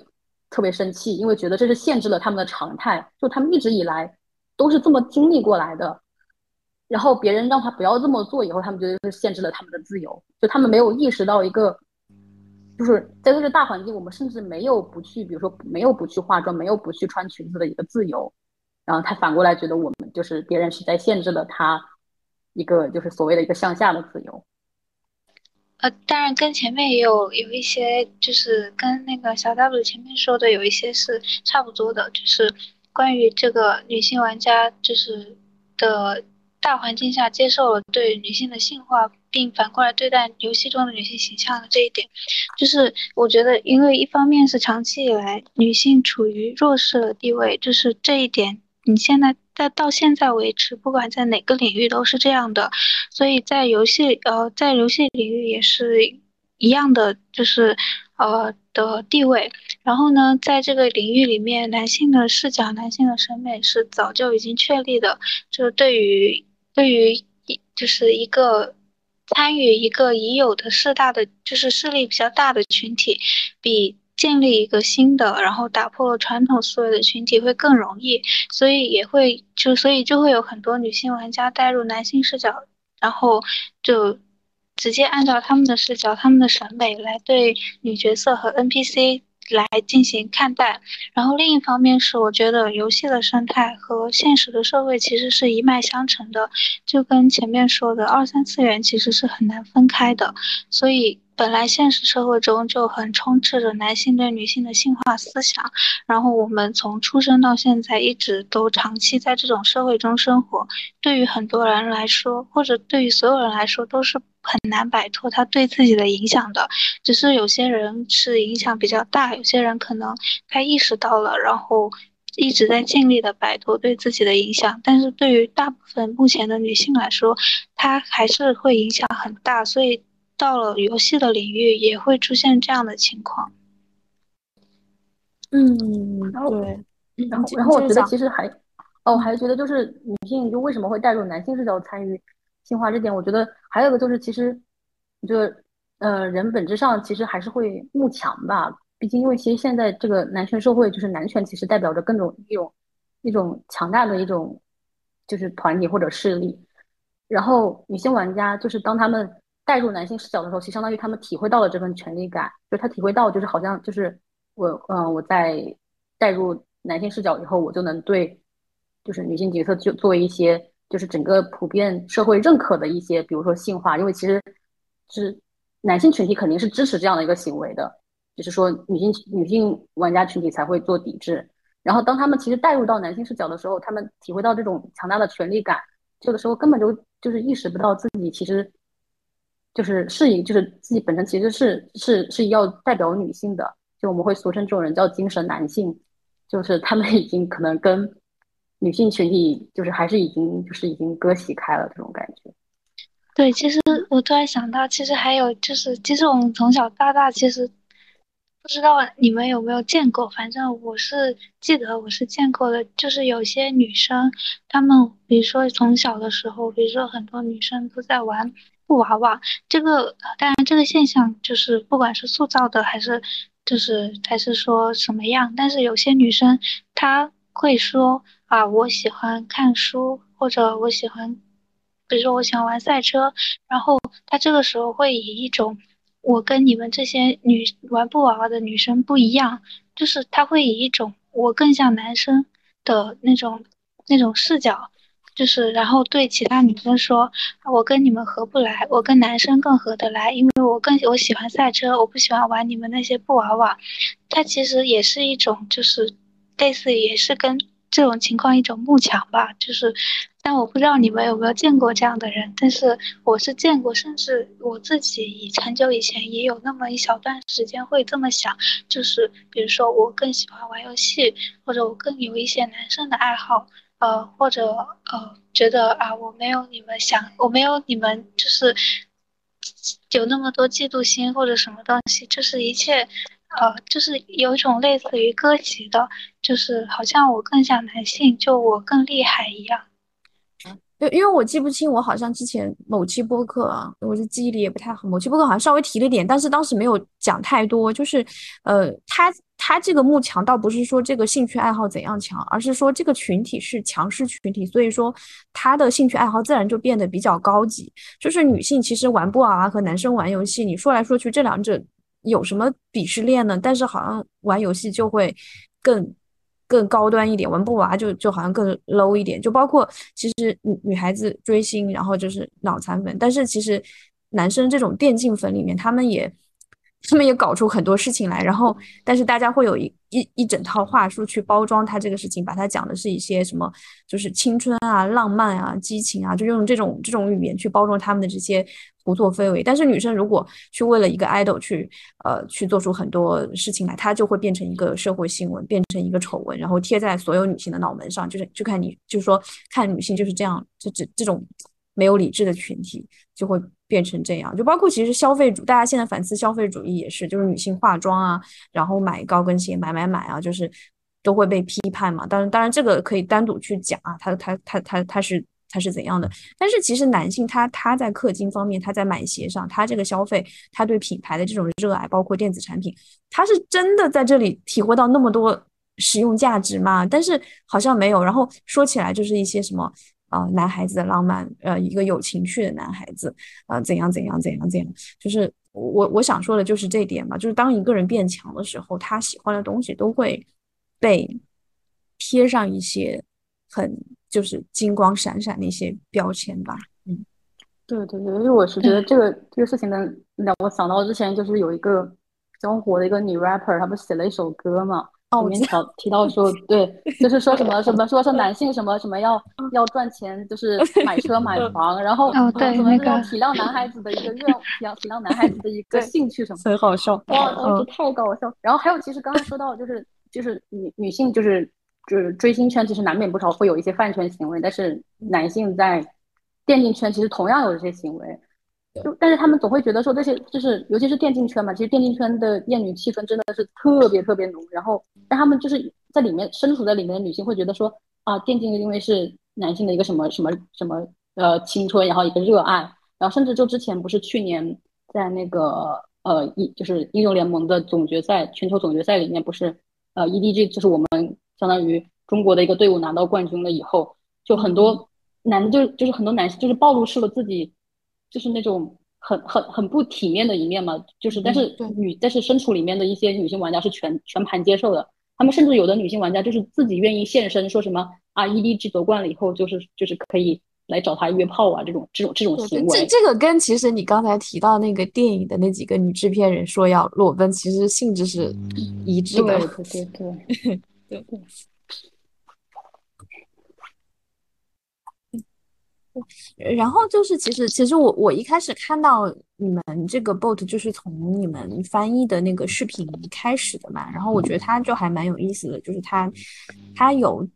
特别生气，因为觉得这是限制了他们的常态，就他们一直以来都是这么经历过来的。然后别人让他不要这么做以后，他们觉得是限制了他们的自由。就他们没有意识到一个，就是在这个大环境，我们甚至没有不去，比如说没有不去化妆，没有不去穿裙子的一个自由。然后他反过来觉得我们就是别人是在限制了他一个就是所谓的一个向下的自由。呃，当然跟前面也有有一些，就是跟那个小 W 前面说的有一些是差不多的，就是关于这个女性玩家就是的大环境下接受了对女性的性化，并反过来对待游戏中的女性形象的这一点，就是我觉得，因为一方面是长期以来女性处于弱势的地位，就是这一点。你现在在到现在为止，不管在哪个领域都是这样的，所以在游戏呃，在游戏领域也是一样的，就是呃，的地位。然后呢，在这个领域里面，男性的视角、男性的审美是早就已经确立的。就是对于对于一就是一个参与一个已有的势大的就是势力比较大的群体，比建立一个新的，然后打破了传统思维的群体会更容易。所以也会就所以就会有很多女性玩家带入男性视角，然后就。直接按照他们的视角、他们的审美来对女角色和 NPC 来进行看待。然后另一方面是，我觉得游戏的生态和现实的社会其实是一脉相承的，就跟前面说的二三次元其实是很难分开的。所以本来现实社会中就很充斥着男性对女性的性化思想，然后我们从出生到现在一直都长期在这种社会中生活，对于很多人来说，或者对于所有人来说都是。很难摆脱他对自己的影响的，只是有些人是影响比较大，有些人可能他意识到了，然后一直在尽力的摆脱对自己的影响。但是对于大部分目前的女性来说，她还是会影响很大，所以到了游戏的领域也会出现这样的情况。嗯，对，然后然后我觉得其实还，哦，我还觉得就是女性就为什么会带入男性视角参与。性化这点，我觉得还有一个就是，其实，就呃，人本质上其实还是会慕强吧。毕竟，因为其实现在这个男权社会，就是男权其实代表着更种一种一种强大的一种就是团体或者势力。然后，女性玩家就是当他们带入男性视角的时候，其实相当于他们体会到了这份权利感，就他体会到就是好像就是我嗯我在带入男性视角以后，我就能对就是女性角色就做一些。就是整个普遍社会认可的一些，比如说性化，因为其实是男性群体肯定是支持这样的一个行为的，只是说女性女性玩家群体才会做抵制。然后当他们其实带入到男性视角的时候，他们体会到这种强大的权力感，这个时候根本就就是意识不到自己其实就是是以就是自己本身其实是是是要代表女性的，就我们会俗称这种人叫精神男性，就是他们 已经可能跟。女性群体就是还是已经就是已经割席开了这种感觉。对，其实我突然想到，其实还有就是，其实我们从小到大，其实不知道你们有没有见过，反正我是记得我是见过的，就是有些女生，她们比如说从小的时候，比如说很多女生都在玩布娃娃，这个当然这个现象就是不管是塑造的还是就是还是说什么样，但是有些女生她会说。啊，我喜欢看书，或者我喜欢，比如说我喜欢玩赛车，然后他这个时候会以一种我跟你们这些女玩布娃娃的女生不一样，就是他会以一种我更像男生的那种那种视角，就是然后对其他女生说，我跟你们合不来，我跟男生更合得来，因为我更我喜欢赛车，我不喜欢玩你们那些布娃娃。他其实也是一种，就是类似也是跟。这种情况一种慕强吧，就是，但我不知道你们有没有见过这样的人，但是我是见过，甚至我自己以很久以前也有那么一小段时间会这么想，就是比如说我更喜欢玩游戏，或者我更有一些男生的爱好，呃，或者呃觉得啊我没有你们想，我没有你们就是有那么多嫉妒心或者什么东西，就是一切。呃，就是有一种类似于歌级的，就是好像我更像男性，就我更厉害一样。因因为我记不清，我好像之前某期播客啊，我的记忆力也不太好。某期播客好像稍微提了点，但是当时没有讲太多。就是，呃，他他这个慕强倒不是说这个兴趣爱好怎样强，而是说这个群体是强势群体，所以说他的兴趣爱好自然就变得比较高级。就是女性其实玩布娃娃和男生玩游戏，你说来说去这两者。有什么鄙视链呢？但是好像玩游戏就会更更高端一点，玩布娃就就好像更 low 一点。就包括其实女女孩子追星，然后就是脑残粉，但是其实男生这种电竞粉里面，他们也。他们也搞出很多事情来，然后，但是大家会有一一一整套话术去包装他这个事情，把它讲的是一些什么，就是青春啊、浪漫啊、激情啊，就用这种这种语言去包装他们的这些胡作非为。但是女生如果去为了一个 idol 去呃去做出很多事情来，她就会变成一个社会新闻，变成一个丑闻，然后贴在所有女性的脑门上，就是就看你就是说看女性就是这样，这这这种没有理智的群体就会变成这样。就包括其实消费主，大家现在反思消费主义也是，就是女性化妆啊，然后买高跟鞋，买买买啊，就是都会被批判嘛。当然，当然这个可以单独去讲啊，他他他他他是。他是怎样的？但是其实男性他他在氪金方面，他在买鞋上，他这个消费，他对品牌的这种热爱，包括电子产品，他是真的在这里体会到那么多使用价值吗？但是好像没有。然后说起来就是一些什么啊，男孩子的浪漫，呃，一个有情趣的男孩子，呃，怎样怎样怎样怎样，就是我我想说的就是这点吧，就是当一个人变强的时候，他喜欢的东西都会被贴上一些很。就是金光闪闪的一些标签吧，嗯，对对对，因为我是觉得这个这个事情能，让我想到之前就是有一个比较火的一个女 rapper，她不写了一首歌嘛，里面提提到说，对，就是说什么什么，说是 男性什么什么要要赚钱，就是 买车买房，然后对，什么要体谅男孩子的一个愿，体谅体谅男孩子的一个兴趣什么，很好笑，哇，当时太搞笑。然后还有，其实刚刚说到就是就是女女性就是。就是追星圈其实难免不少会有一些饭圈行为，但是男性在电竞圈其实同样有这些行为，就但是他们总会觉得说这些就是尤其是电竞圈嘛，其实电竞圈的厌女气氛真的是特别特别浓，然后让他们就是在里面身处在里面的女性会觉得说啊，电竞因为是男性的一个什么什么什么呃青春，然后一个热爱，然后甚至就之前不是去年在那个呃一就是英雄联盟的总决赛全球总决赛里面不是呃 EDG 就是我们。相当于中国的一个队伍拿到冠军了以后，就很多男的就就是很多男性就是暴露出了自己就是那种很很很不体面的一面嘛，就是但是女但是身处里面的一些女性玩家是全全盘接受的，他们甚至有的女性玩家就是自己愿意现身，说什么啊 EDG 夺冠了以后就是就是可以来找他约炮啊这种这种这种行为。这这个跟其实你刚才提到那个电影的那几个女制片人说要裸奔，其实性质是一致的。对对对。对，然后就是其实其实我我一开始看到你们这个 boat 就是从你们翻译的那个视频开始的嘛，然后我觉得它就还蛮有意思的，就是它它有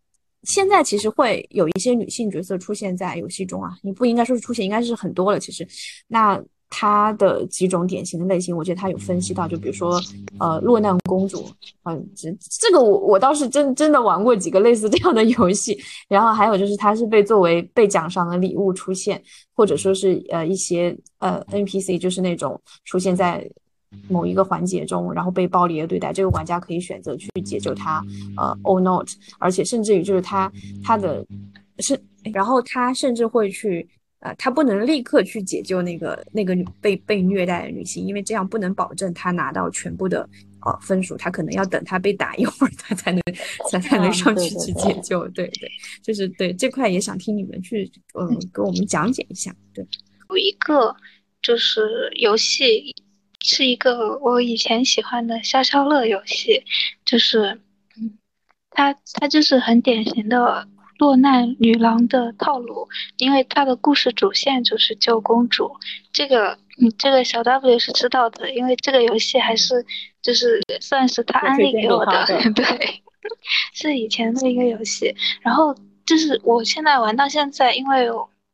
现在其实会有一些女性角色出现在游戏中啊，你不应该说是出现，应该是很多了，其实那。他的几种典型的类型，我觉得他有分析到，就比如说，呃，落难公主，嗯，这这个我我倒是真真的玩过几个类似这样的游戏，然后还有就是他是被作为被奖赏的礼物出现，或者说是呃一些呃 NPC，就是那种出现在某一个环节中，然后被暴力的对待，这个玩家可以选择去解救他，呃，or not，而且甚至于就是他他的是，然后他甚至会去。呃，他不能立刻去解救那个那个女被被虐待的女性，因为这样不能保证他拿到全部的呃分数，他可能要等他被打一会儿，他才能 才才能上去去解救。对对，就是对这块也想听你们去呃给我们讲解一下。对，有一个就是游戏是一个我以前喜欢的消消乐游戏，就是嗯，它它就是很典型的。落难女郎的套路，因为她的故事主线就是救公主。这个，嗯，这个小 W 是知道的，因为这个游戏还是就是算是他安利给我的，对，是以前的一个游戏。然后就是我现在玩到现在，因为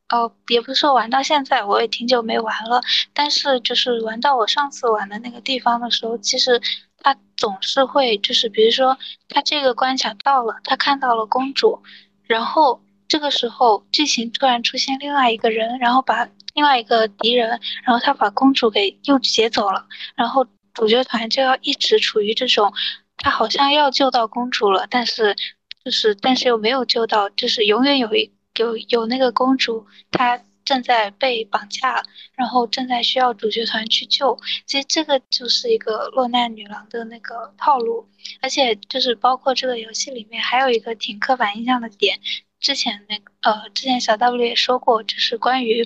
哦，也不是说玩到现在，我也挺久没玩了。但是就是玩到我上次玩的那个地方的时候，其实他总是会就是，比如说他这个关卡到了，他看到了公主。然后这个时候，剧情突然出现另外一个人，然后把另外一个敌人，然后他把公主给又劫走了。然后主角团就要一直处于这种，他好像要救到公主了，但是就是但是又没有救到，就是永远有一有有那个公主，她正在被绑架，然后正在需要主角团去救。其实这个就是一个落难女郎的那个套路，而且就是包括这个游戏里面还有一个挺刻板印象的点。之前那个呃，之前小 W 也说过，就是关于，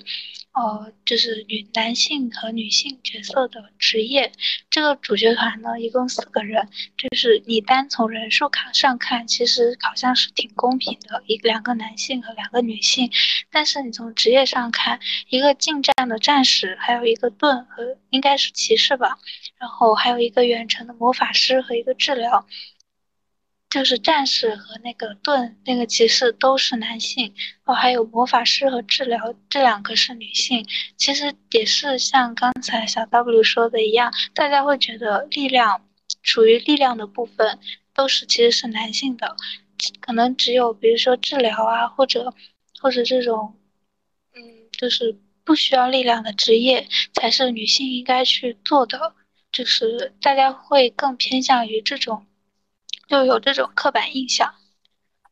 呃，就是女男性和女性角色的职业。这个主角团呢，一共四个人，就是你单从人数卡上看，其实好像是挺公平的，一两个男性和两个女性。但是你从职业上看，一个近战的战士，还有一个盾和应该是骑士吧，然后还有一个远程的魔法师和一个治疗。就是战士和那个盾那个骑士都是男性，哦，还有魔法师和治疗这两个是女性。其实也是像刚才小 W 说的一样，大家会觉得力量属于力量的部分都是其实是男性的，可能只有比如说治疗啊，或者或者这种，嗯，就是不需要力量的职业才是女性应该去做的，就是大家会更偏向于这种。就有这种刻板印象，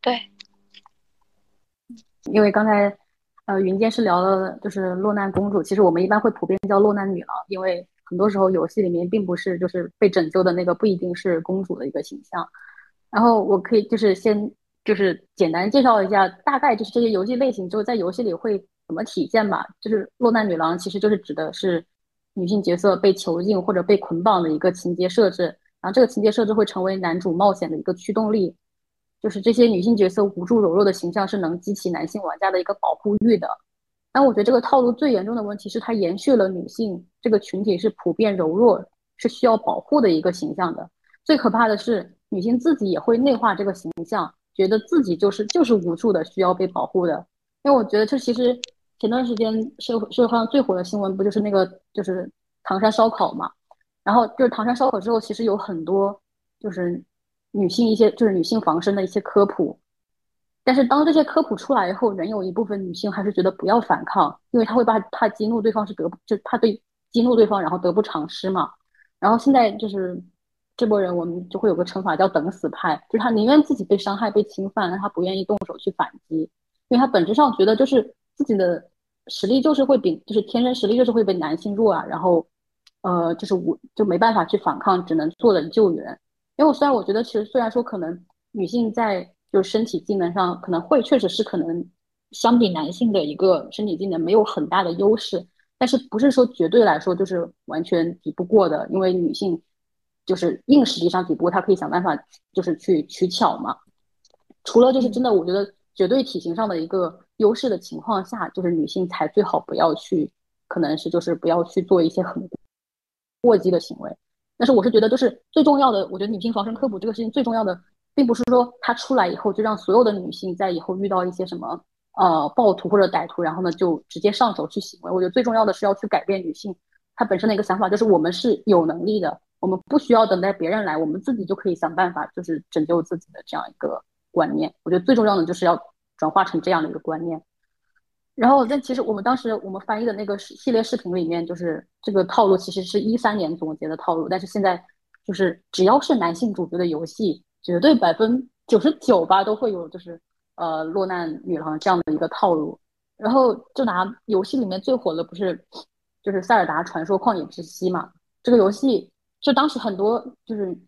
对。因为刚才，呃，云间是聊了，就是落难公主。其实我们一般会普遍叫落难女郎，因为很多时候游戏里面并不是就是被拯救的那个不一定是公主的一个形象。然后我可以就是先就是简单介绍一下，大概就是这些游戏类型，就在游戏里会怎么体现吧。就是落难女郎其实就是指的是女性角色被囚禁或者被捆绑的一个情节设置。这个情节设置会成为男主冒险的一个驱动力，就是这些女性角色无助柔弱的形象是能激起男性玩家的一个保护欲的。但我觉得这个套路最严重的问题是它延续了女性这个群体是普遍柔弱，是需要保护的一个形象的。最可怕的是女性自己也会内化这个形象，觉得自己就是就是无助的，需要被保护的。因为我觉得这其实前段时间社会社会上最火的新闻不就是那个就是唐山烧烤嘛？然后就是唐山烧烤之后，其实有很多就是女性一些就是女性防身的一些科普，但是当这些科普出来以后，仍有一部分女性还是觉得不要反抗，因为她会怕怕激怒对方是得就怕对激怒对方，然后得不偿失嘛。然后现在就是这波人，我们就会有个称法叫等死派，就是他宁愿自己被伤害被侵犯，但他不愿意动手去反击，因为他本质上觉得就是自己的实力就是会比就是天生实力就是会被男性弱啊，然后。呃，就是我就没办法去反抗，只能坐等救援。因为我虽然我觉得，其实虽然说可能女性在就是身体技能上可能会确实是可能相比男性的一个身体技能没有很大的优势，但是不是说绝对来说就是完全抵不过的。因为女性就是硬实力上抵不过，她可以想办法就是去取巧嘛。除了就是真的，我觉得绝对体型上的一个优势的情况下，就是女性才最好不要去，可能是就是不要去做一些很。过激的行为，但是我是觉得，就是最重要的，我觉得女性防身科普这个事情最重要的，并不是说它出来以后就让所有的女性在以后遇到一些什么呃暴徒或者歹徒，然后呢就直接上手去行为。我觉得最重要的是要去改变女性她本身的一个想法，就是我们是有能力的，我们不需要等待别人来，我们自己就可以想办法，就是拯救自己的这样一个观念。我觉得最重要的就是要转化成这样的一个观念。然后，但其实我们当时我们翻译的那个系列视频里面，就是这个套路其实是一三年总结的套路。但是现在，就是只要是男性主角的游戏，绝对百分九十九吧都会有，就是呃落难女郎这样的一个套路。然后就拿游戏里面最火的不是就是《塞尔达传说：旷野之息》嘛？这个游戏就当时很多就是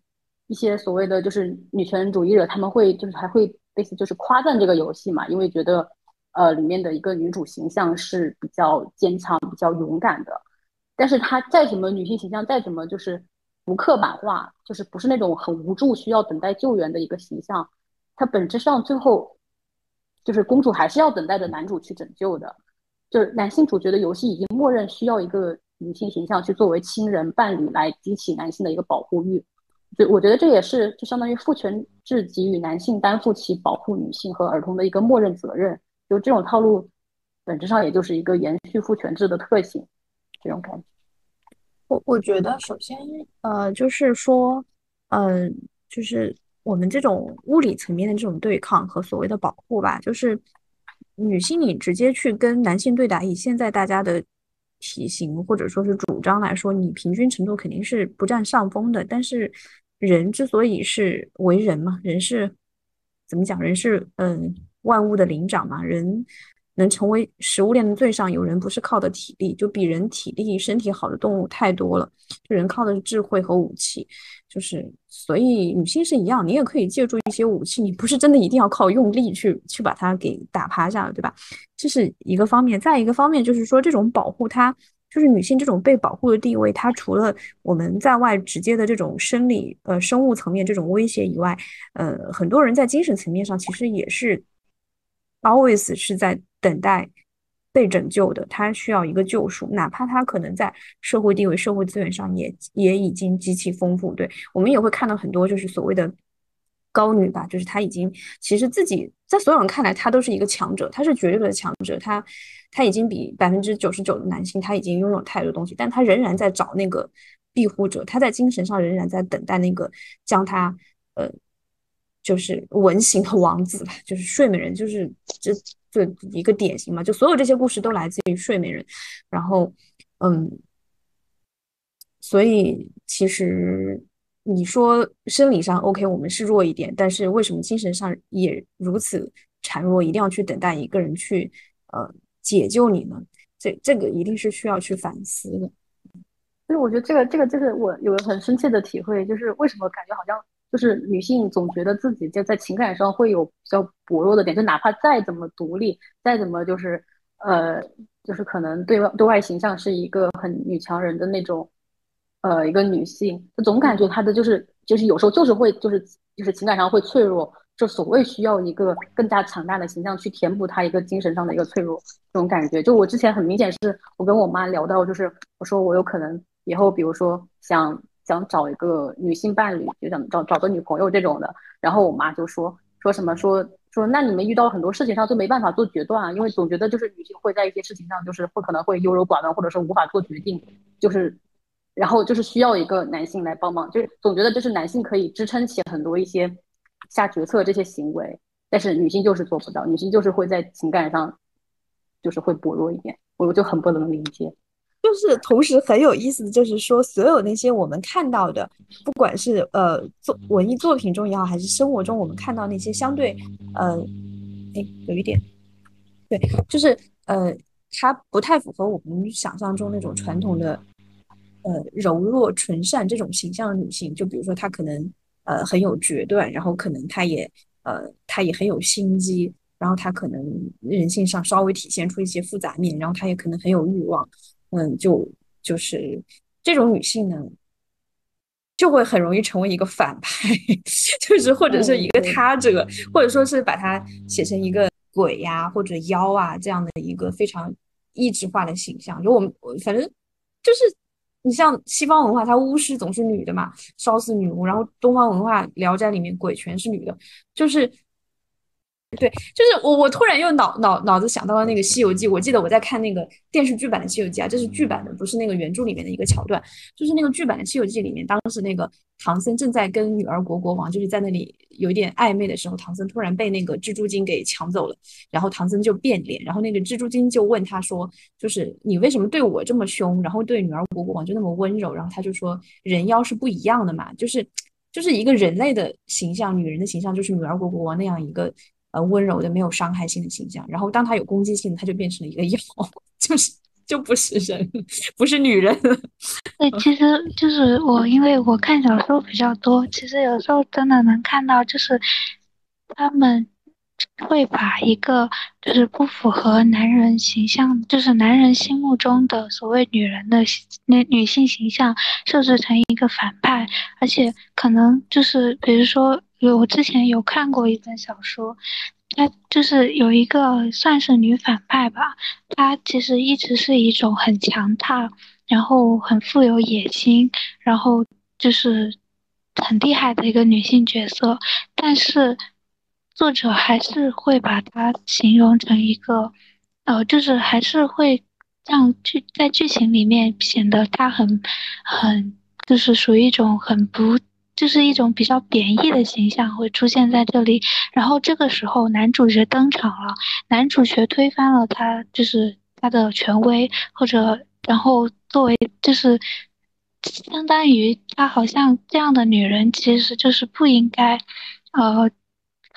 一些所谓的就是女权主义者，他们会就是还会类似就是夸赞这个游戏嘛，因为觉得。呃，里面的一个女主形象是比较坚强、比较勇敢的，但是她再怎么女性形象，再怎么就是不刻板化，就是不是那种很无助、需要等待救援的一个形象，她本质上最后就是公主还是要等待着男主去拯救的。就是男性主角的游戏已经默认需要一个女性形象去作为亲人、伴侣来激起男性的一个保护欲。就我觉得这也是就相当于父权制给予男性担负起保护女性和儿童的一个默认责任。就这种套路，本质上也就是一个延续父权制的特性，这种感觉。我我觉得，首先，呃，就是说，嗯，就是我们这种物理层面的这种对抗和所谓的保护吧，就是女性你直接去跟男性对打，以现在大家的体型或者说是主张来说，你平均程度肯定是不占上风的。但是人之所以是为人嘛，人是怎么讲？人是嗯。万物的灵长嘛，人能成为食物链的最上游，人不是靠的体力，就比人体力、身体好的动物太多了。就人靠的是智慧和武器，就是所以女性是一样，你也可以借助一些武器，你不是真的一定要靠用力去去把它给打趴下了，对吧？这是一个方面。再一个方面就是说，这种保护它，就是女性这种被保护的地位，它除了我们在外直接的这种生理呃生物层面这种威胁以外，呃，很多人在精神层面上其实也是。Always 是在等待被拯救的，他需要一个救赎，哪怕他可能在社会地位、社会资源上也也已经极其丰富。对我们也会看到很多就是所谓的高女吧，就是她已经其实自己在所有人看来，她都是一个强者，她是绝对的强者，她她已经比百分之九十九的男性，她已经拥有太多东西，但她仍然在找那个庇护者，她在精神上仍然在等待那个将她呃，就是文型的王子吧，就是睡美人，就是这这一个典型嘛，就所有这些故事都来自于睡美人，然后嗯，所以其实。你说生理上 OK，我们是弱一点，但是为什么精神上也如此孱弱？一定要去等待一个人去呃解救你呢？这这个一定是需要去反思的。所以我觉得这个这个就是我有个很深切的体会，就是为什么感觉好像就是女性总觉得自己就在情感上会有比较薄弱的点，就哪怕再怎么独立，再怎么就是呃就是可能对外对外形象是一个很女强人的那种。呃，一个女性，她总感觉她的就是就是有时候就是会就是就是情感上会脆弱，就所谓需要一个更加强大的形象去填补她一个精神上的一个脆弱，这种感觉。就我之前很明显是我跟我妈聊到，就是我说我有可能以后比如说想想找一个女性伴侣，就想找找个女朋友这种的，然后我妈就说说什么说说那你们遇到很多事情上都没办法做决断啊，因为总觉得就是女性会在一些事情上就是会可能会优柔寡断，或者是无法做决定，就是。然后就是需要一个男性来帮忙，就是总觉得就是男性可以支撑起很多一些下决策这些行为，但是女性就是做不到，女性就是会在情感上就是会薄弱一点，我就很不能理解。就是同时很有意思的就是说，所有那些我们看到的，不管是呃作文艺作品中也好，还是生活中我们看到那些相对呃，哎有一点，对，就是呃它不太符合我们想象中那种传统的。呃，柔弱纯善这种形象的女性，就比如说她可能呃很有决断，然后可能她也呃她也很有心机，然后她可能人性上稍微体现出一些复杂面，然后她也可能很有欲望，嗯，就就是这种女性呢，就会很容易成为一个反派，就是或者是一个他者，或者说是把她写成一个鬼呀或者妖啊这样的一个非常意志化的形象。就我们反正就是。你像西方文化，它巫师总是女的嘛，烧死女巫；然后东方文化，《聊斋》里面鬼全是女的，就是。对，就是我，我突然又脑脑脑子想到了那个《西游记》，我记得我在看那个电视剧版的《西游记》啊，这是剧版的，不是那个原著里面的一个桥段。就是那个剧版的《西游记》里面，当时那个唐僧正在跟女儿国国王就是在那里有一点暧昧的时候，唐僧突然被那个蜘蛛精给抢走了，然后唐僧就变脸，然后那个蜘蛛精就问他说：“就是你为什么对我这么凶，然后对女儿国国王就那么温柔？”然后他就说：“人妖是不一样的嘛，就是就是一个人类的形象，女人的形象就是女儿国国王那样一个。”呃，温柔的、没有伤害性的形象，然后当他有攻击性，他就变成了一个妖，就是就不是人，不是女人。对，其实就是我，因为我看小说比较多，其实有时候真的能看到，就是他们会把一个就是不符合男人形象，就是男人心目中的所谓女人的那女性形象设置成一个反派，而且可能就是比如说。有我之前有看过一本小说，它就是有一个算是女反派吧，她其实一直是一种很强大，然后很富有野心，然后就是很厉害的一个女性角色，但是作者还是会把她形容成一个，呃，就是还是会让剧在剧情里面显得她很很就是属于一种很不。就是一种比较贬义的形象会出现在这里，然后这个时候男主角登场了，男主角推翻了他，就是他的权威，或者然后作为就是相当于他好像这样的女人其实就是不应该，呃，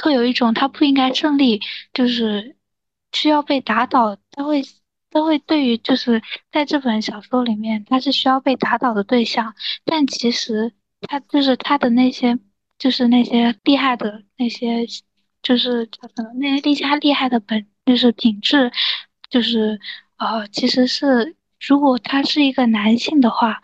会有一种他不应该胜利，就是需要被打倒，他会他会对于就是在这本小说里面他是需要被打倒的对象，但其实。他就是他的那些，就是那些厉害的那些，就是叫什么？那些厉害厉害的本，就是品质，就是呃，其实是如果他是一个男性的话，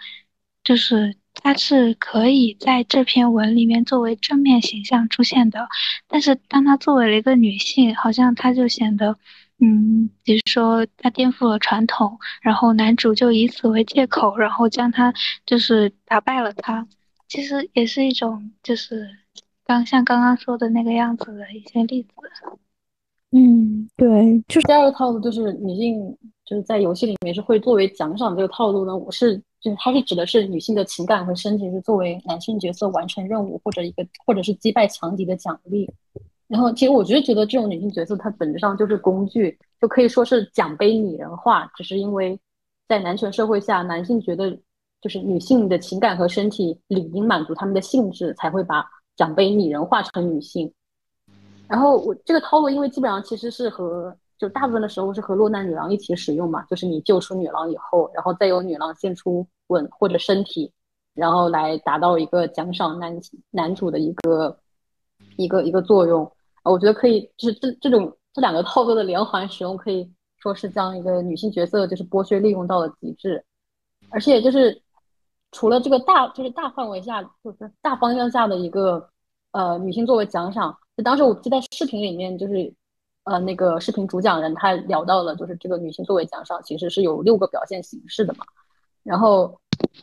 就是他是可以在这篇文里面作为正面形象出现的。但是当他作为了一个女性，好像他就显得，嗯，比如说他颠覆了传统，然后男主就以此为借口，然后将他就是打败了他。其实也是一种，就是刚像刚刚说的那个样子的一些例子。嗯，对，就是第二个套路就是女性就是在游戏里面是会作为奖赏这个套路呢，我是就是它是指的是女性的情感和身体是作为男性角色完成任务或者一个或者是击败强敌的奖励。然后其实我就是觉得这种女性角色它本质上就是工具，就可以说是奖杯拟人化，只是因为在男权社会下，男性觉得就是女性的情感和身体理应满足他们的性质，才会把奖杯拟人化成女性。然后我这个套路，因为基本上其实是和就大部分的时候是和落难女郎一起使用嘛，就是你救出女郎以后，然后再由女郎献出吻或者身体，然后来达到一个奖赏男男主的一个一个一个作用。我觉得可以，就是这这种这两个套路的连环使用，可以说是将一个女性角色就是剥削利用到了极致。而且就是除了这个大就是大范围下就是大方向下的一个呃女性作为奖赏。就当时我记在视频里面，就是呃那个视频主讲人他聊到了，就是这个女性作为奖赏其实是有六个表现形式的嘛。然后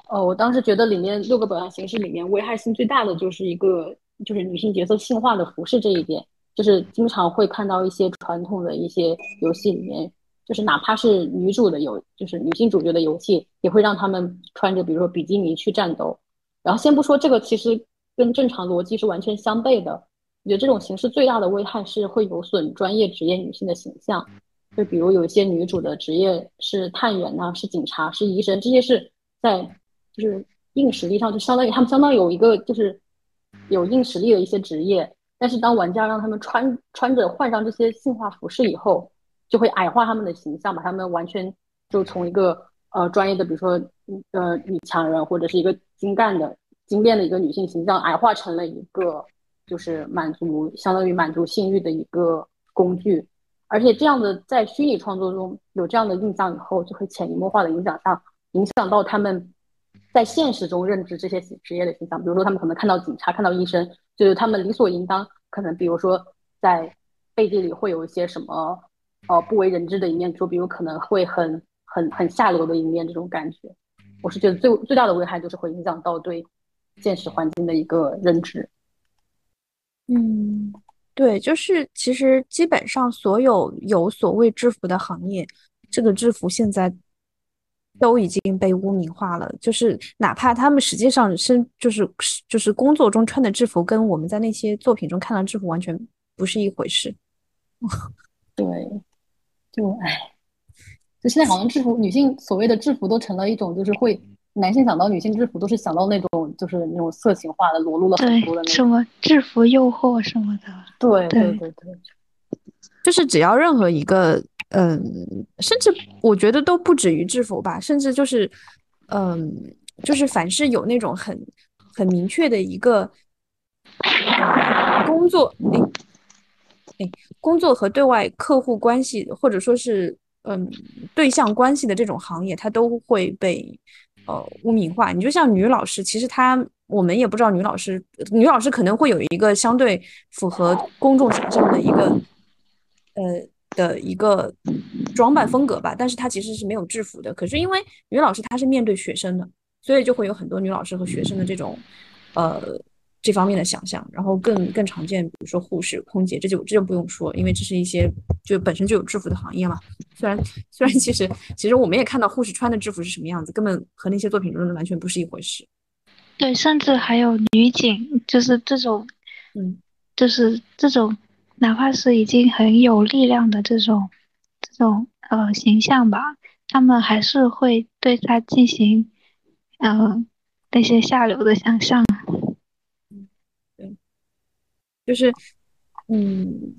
呃我当时觉得里面六个表现形式里面危害性最大的就是一个就是女性角色性化的服饰这一点，就是经常会看到一些传统的一些游戏里面，就是哪怕是女主的游就是女性主角的游戏，也会让他们穿着比如说比基尼去战斗。然后先不说这个，其实跟正常逻辑是完全相悖的。我觉得这种形式最大的危害是会有损专业职业女性的形象，就比如有一些女主的职业是探员呐，是警察，是医生，这些是在就是硬实力上就相当于他们相当于有一个就是有硬实力的一些职业，但是当玩家让他们穿穿着换上这些性化服饰以后，就会矮化他们的形象，把他们完全就从一个呃专业的，比如说呃女强人或者是一个精干的精炼的一个女性形象，矮化成了一个。就是满足，相当于满足性欲的一个工具，而且这样的在虚拟创作中有这样的印象以后，就会潜移默化的影响上，影响到他们在现实中认知这些职业的形象。比如说，他们可能看到警察、看到医生，就是他们理所应当，可能比如说在背地里会有一些什么呃不为人知的一面，就比如可能会很很很下流的一面，这种感觉，我是觉得最最大的危害就是会影响到对现实环境的一个认知。嗯，对，就是其实基本上所有有所谓制服的行业，这个制服现在都已经被污名化了。就是哪怕他们实际上身就是就是工作中穿的制服，跟我们在那些作品中看到制服完全不是一回事。对，就唉，就现在好像制服女性所谓的制服都成了一种就是会。男性想到女性制服，都是想到那种就是那种色情化的、裸露了很多的那种什么制服诱惑什么的。对对对对，就是只要任何一个，嗯，甚至我觉得都不止于制服吧，甚至就是，嗯，就是凡是有那种很很明确的一个工作，哎，工作和对外客户关系，或者说是嗯对象关系的这种行业，它都会被。呃，污名化。你就像女老师，其实她我们也不知道女老师，女老师可能会有一个相对符合公众想象的一个呃的一个装扮风格吧，但是她其实是没有制服的。可是因为女老师她是面对学生的，所以就会有很多女老师和学生的这种呃这方面的想象。然后更更常见，比如说护士、空姐，这就这就不用说，因为这是一些就本身就有制服的行业嘛。虽然虽然其实其实我们也看到护士穿的制服是什么样子，根本和那些作品中的完全不是一回事。对，甚至还有女警，就是这种，嗯，就是这种，哪怕是已经很有力量的这种这种呃形象吧，他们还是会对他进行嗯那些下流的想象。就是嗯。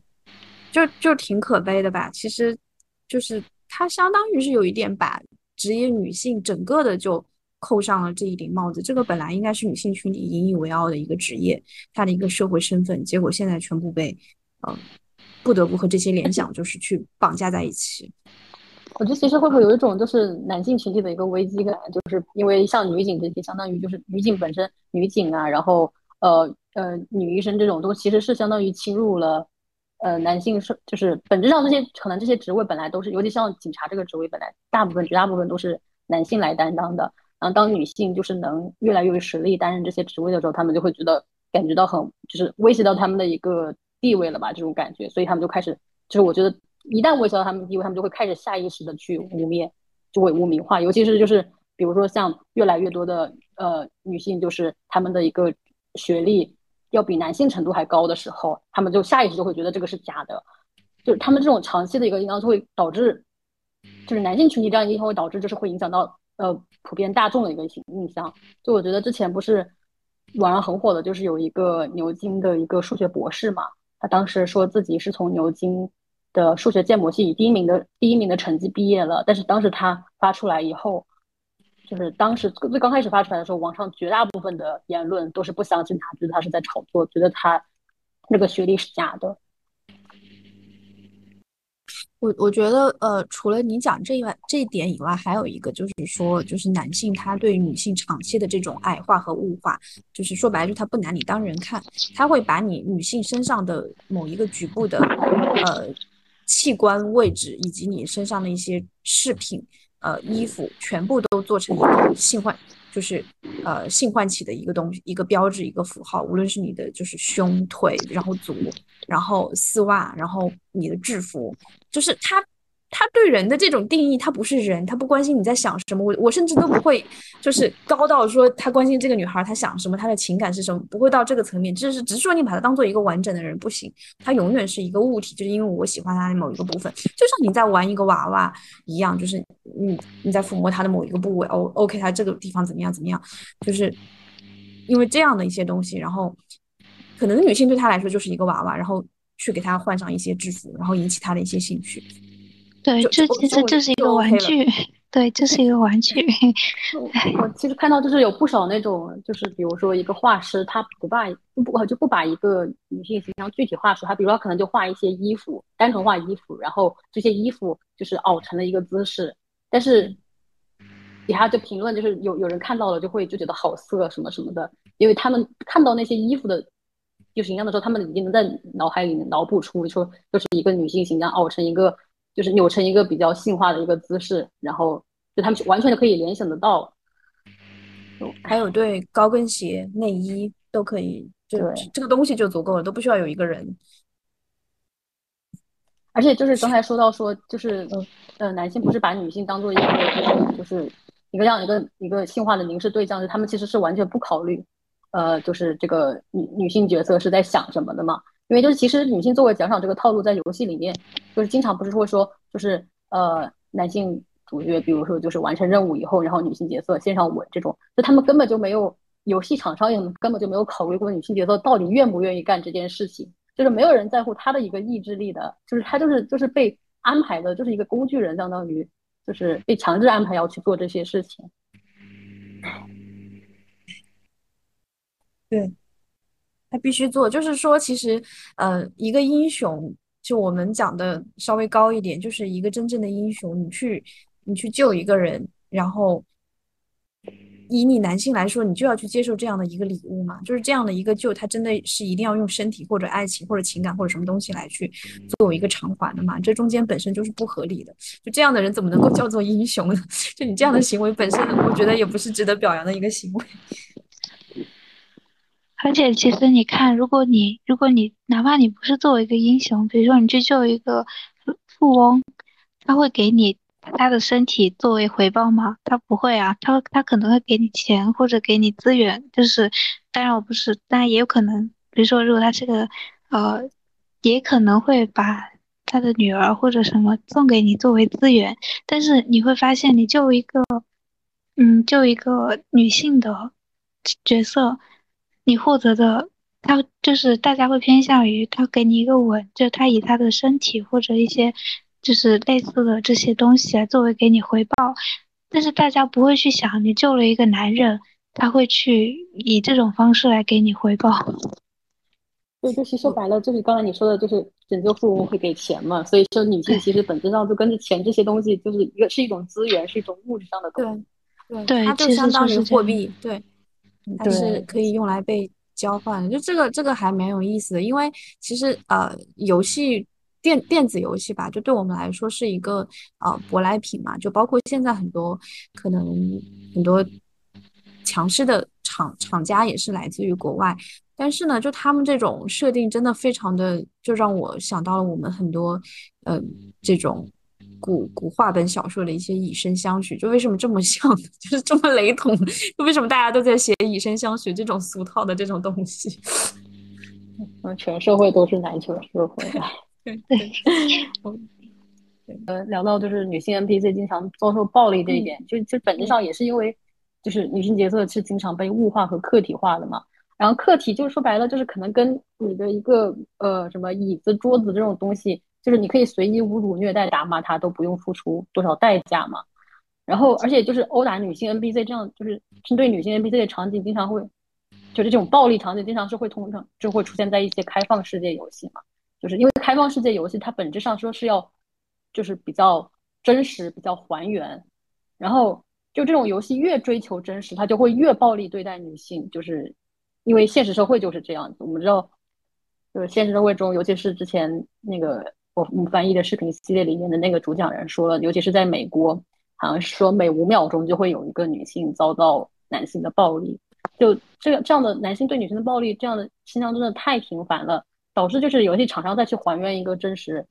就就挺可悲的吧，其实，就是它相当于是有一点把职业女性整个的就扣上了这一顶帽子。这个本来应该是女性群体引以为傲的一个职业，她的一个社会身份，结果现在全部被，呃，不得不和这些联想就是去绑架在一起。我觉得其实会不会有一种就是男性群体的一个危机感，就是因为像女警这些，相当于就是女警本身，女警啊，然后呃呃女医生这种都其实是相当于侵入了。呃，男性是就是本质上这些可能这些职位本来都是，尤其像警察这个职位，本来大部分绝大部分都是男性来担当的。然后当女性就是能越来越有实力担任这些职位的时候，他们就会觉得感觉到很就是威胁到他们的一个地位了吧，这种感觉，所以他们就开始，就是我觉得一旦威胁到他们地位，他们就会开始下意识的去污蔑，就会污名化，尤其是就是比如说像越来越多的呃女性，就是他们的一个学历要比男性程度还高的时候，他们就下意识就会觉得这个是假的，就是他们这种长期的一个影响就会导致，就是男性群体这样影响会导致就是会影响到呃普遍大众的一个印象，就我觉得之前不是。网上很火的就是有一个牛津的一个数学博士嘛，他当时说自己是从牛津的数学建模系以第一名的第一名的成绩毕业了，但是当时他发出来以后，就是当时最刚开始发出来的时候，网上绝大部分的言论都是不相信他，觉得他是在炒作，觉得他那个学历是假的。我我觉得，呃，除了你讲这一外这一点以外，还有一个就是说，就是男性他对女性长期的这种矮化和物化，就是说白了，就他不拿你当人看，他会把你女性身上的某一个局部的，呃，器官位置以及你身上的一些饰品，呃，衣服，全部都做成一个性唤，就是呃性唤起的一个东西，一个标志，一个符号，无论是你的就是胸腿，然后足。然后丝袜，然后你的制服，就是它，他对人的这种定义，他不是人，他不关心你在想什么。我我甚至都不会，就是高到说他关心这个女孩她想什么，她的情感是什么，不会到这个层面。只是只是说你把她当做一个完整的人不行，她永远是一个物体，就是因为我喜欢她的某一个部分，就像你在玩一个娃娃一样，就是你你在抚摸她的某一个部位，O OK，她这个地方怎么样怎么样，就是因为这样的一些东西，然后。可能女性对他来说就是一个娃娃，然后去给他换上一些制服，然后引起他的一些兴趣。对，这其实这 是一个玩具。对，这是一个玩具。我其实看到就是有不少那种，就是比如说一个画师，他不把不就不把一个女性形象具体画出来，他比如说可能就画一些衣服，单纯画衣服，然后这些衣服就是凹成了一个姿势，但是底下就评论就是有有人看到了就会就觉得好色什么什么的，因为他们看到那些衣服的。就形象的时候，他们已经能在脑海里面脑补出说，就是一个女性形象凹成一个，就是扭成一个比较性化的一个姿势，然后就他们完全就可以联想得到。还有对高跟鞋、内衣都可以，就这个东西就足够了，都不需要有一个人。而且就是刚才说到说，就是呃，男性不是把女性当做一个，就是一个这样一个一个性化的凝视对象，就他们其实是完全不考虑。呃，就是这个女女性角色是在想什么的嘛？因为就是其实女性作为奖赏这个套路在游戏里面，就是经常不是会说，就是呃男性主角，比如说就是完成任务以后，然后女性角色献上吻这种，就他们根本就没有游戏厂商也根本就没有考虑过女性角色到底愿不愿意干这件事情，就是没有人在乎她的一个意志力的，就是她就是就是被安排的，就是一个工具人，相当于就是被强制安排要去做这些事情。对，他必须做。就是说，其实，呃，一个英雄，就我们讲的稍微高一点，就是一个真正的英雄。你去，你去救一个人，然后以你男性来说，你就要去接受这样的一个礼物嘛？就是这样的一个救，他真的是一定要用身体或者爱情或者情感或者什么东西来去作为一个偿还的嘛？这中间本身就是不合理的。就这样的人怎么能够叫做英雄呢？就你这样的行为本身，我觉得也不是值得表扬的一个行为。而且，其实你看，如果你如果你哪怕你不是作为一个英雄，比如说你去救一个富翁，他会给你他的身体作为回报吗？他不会啊，他他可能会给你钱或者给你资源，就是当然我不是，当然也有可能，比如说如果他是个呃，也可能会把他的女儿或者什么送给你作为资源，但是你会发现，你救一个嗯，救一个女性的角色。你获得的，他就是大家会偏向于他给你一个吻，就他以他的身体或者一些就是类似的这些东西来作为给你回报，但是大家不会去想你救了一个男人，他会去以这种方式来给你回报。对，就是说白了，就是刚才你说的，就是拯救富翁会给钱嘛，所以说女性其实本质上就跟着钱这些东西，就是一个是一种资源，是一种物质上的东西。对对，它就相当于货币。对。它是可以用来被交换的，就这个这个还蛮有意思的，因为其实呃游戏电电子游戏吧，就对我们来说是一个呃舶来品嘛，就包括现在很多可能很多强势的厂厂家也是来自于国外，但是呢，就他们这种设定真的非常的，就让我想到了我们很多，呃，这种古古话本小说的一些以身相许，就为什么这么像，就是这么雷同，就为什么大家都在写以身相许这种俗套的这种东西？嗯，全社会都是男权社会。对 对，呃，聊到就是女性 NPC 经常遭受暴力这一点，就就本质上也是因为，就是女性角色是经常被物化和客体化的嘛。然后客体就是说白了，就是可能跟你的一个呃什么椅子、桌子这种东西，就是你可以随意侮辱、虐待、打骂他，都不用付出多少代价嘛。然后，而且就是殴打女性 NPC 这样，就是针对女性 NPC 的场景，经常会，就是这种暴力场景，经常是会通常就会出现在一些开放世界游戏嘛。就是因为开放世界游戏，它本质上说是要，就是比较真实、比较还原。然后，就这种游戏越追求真实，它就会越暴力对待女性，就是。因为现实社会就是这样子，我们知道，就是现实社会中，尤其是之前那个我们翻译的视频系列里面的那个主讲人说了，尤其是在美国，好像是说每五秒钟就会有一个女性遭到男性的暴力，就这个这样的男性对女性的暴力，这样的现象真的太频繁了，导致就是游戏厂商再去还原一个真实，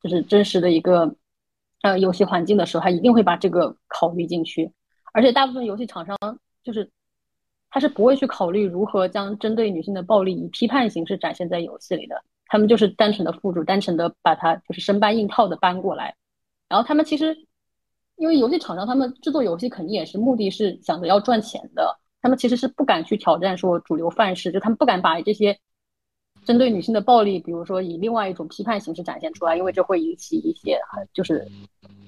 就是真实的一个呃游戏环境的时候，他一定会把这个考虑进去，而且大部分游戏厂商就是。他是不会去考虑如何将针对女性的暴力以批判形式展现在游戏里的，他们就是单纯的复制，单纯的把它就是生搬硬套的搬过来。然后他们其实，因为游戏厂商他们制作游戏肯定也是目的是想着要赚钱的，他们其实是不敢去挑战说主流范式，就他们不敢把这些针对女性的暴力，比如说以另外一种批判形式展现出来，因为这会引起一些就是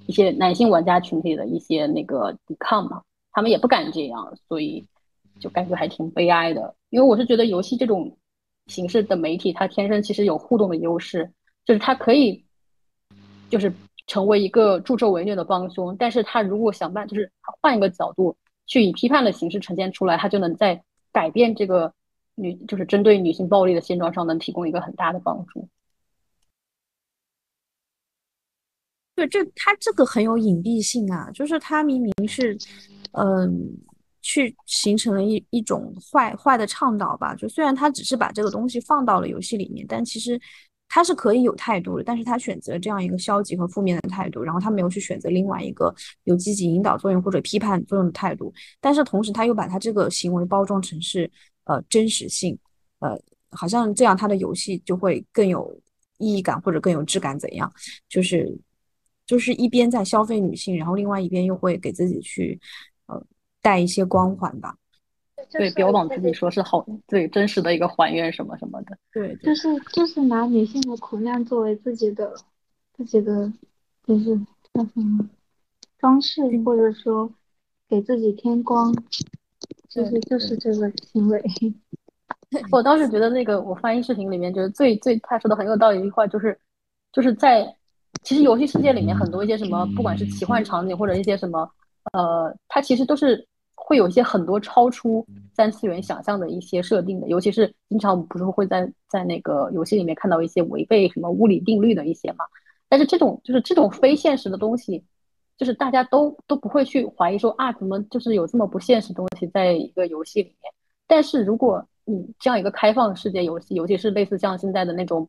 一些男性玩家群体的一些那个抵抗嘛，他们也不敢这样，所以。就感觉还挺悲哀的，因为我是觉得游戏这种形式的媒体，它天生其实有互动的优势，就是它可以就是成为一个助纣为虐的帮凶，但是它如果想办，就是换一个角度去以批判的形式呈现出来，它就能在改变这个女就是针对女性暴力的现状上，能提供一个很大的帮助。对，这它这个很有隐蔽性啊，就是它明明是嗯。去形成了一一种坏坏的倡导吧，就虽然他只是把这个东西放到了游戏里面，但其实他是可以有态度的，但是他选择这样一个消极和负面的态度，然后他没有去选择另外一个有积极引导作用或者批判作用的态度，但是同时他又把他这个行为包装成是呃真实性，呃，好像这样他的游戏就会更有意义感或者更有质感怎样？就是就是一边在消费女性，然后另外一边又会给自己去呃。带一些光环吧，对，标榜自己说是好，对，真实的一个还原什么什么的，对，就是就是拿女性的苦难作为自己的自己的就是叫什么装饰，或者说给自己添光，就是就是这个行为。我当时觉得那个我翻译视频里面，觉得最最他说的很有道理一句话，就是就是在其实游戏世界里面很多一些什么，不管是奇幻场景或者一些什么。呃，它其实都是会有一些很多超出三次元想象的一些设定的，尤其是经常我们不是会在在那个游戏里面看到一些违背什么物理定律的一些嘛？但是这种就是这种非现实的东西，就是大家都都不会去怀疑说啊，怎么就是有这么不现实东西在一个游戏里面？但是如果你这样一个开放世界游戏，尤其是类似像现在的那种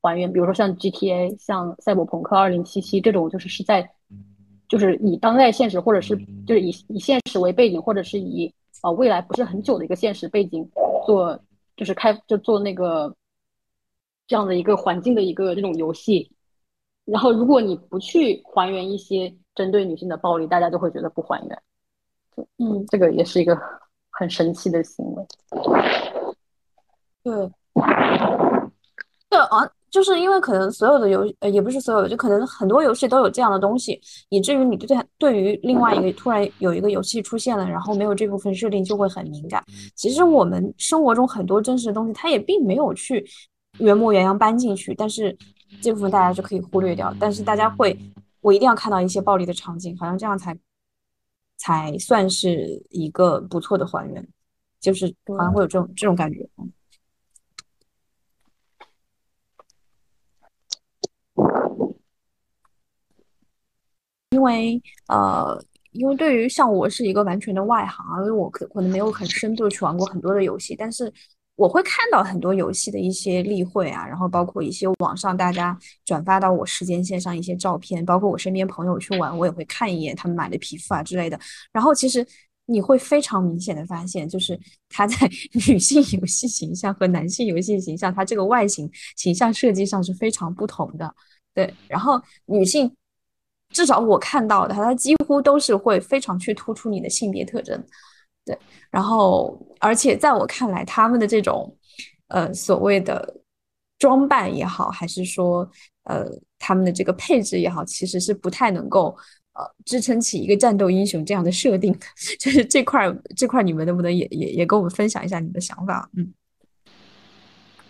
还原，比如说像 GTA、像赛博朋克2077这种，就是是在。就是以当代现实，或者是就是以以现实为背景，或者是以呃未来不是很久的一个现实背景做，就是开就做那个这样的一个环境的一个这种游戏。然后如果你不去还原一些针对女性的暴力，大家就会觉得不还原。嗯，这个也是一个很神奇的行为。对，对啊。就是因为可能所有的游呃也不是所有的，就可能很多游戏都有这样的东西，以至于你对对于另外一个突然有一个游戏出现了，然后没有这部分设定就会很敏感。其实我们生活中很多真实的东西，它也并没有去原模原样搬进去，但是这部分大家就可以忽略掉。但是大家会，我一定要看到一些暴力的场景，好像这样才才算是一个不错的还原，就是好像会有这种这种感觉。因为呃，因为对于像我是一个完全的外行，因为我可可能没有很深度的去玩过很多的游戏，但是我会看到很多游戏的一些例会啊，然后包括一些网上大家转发到我时间线上一些照片，包括我身边朋友去玩，我也会看一眼他们买的皮肤啊之类的。然后其实你会非常明显的发现，就是他在 女性游戏形象和男性游戏形象，它这个外形形象设计上是非常不同的。对，然后女性至少我看到的，它几乎都是会非常去突出你的性别特征。对，然后而且在我看来，他们的这种呃所谓的装扮也好，还是说呃他们的这个配置也好，其实是不太能够呃支撑起一个战斗英雄这样的设定。就是这块这块，你们能不能也也也跟我们分享一下你的想法？嗯，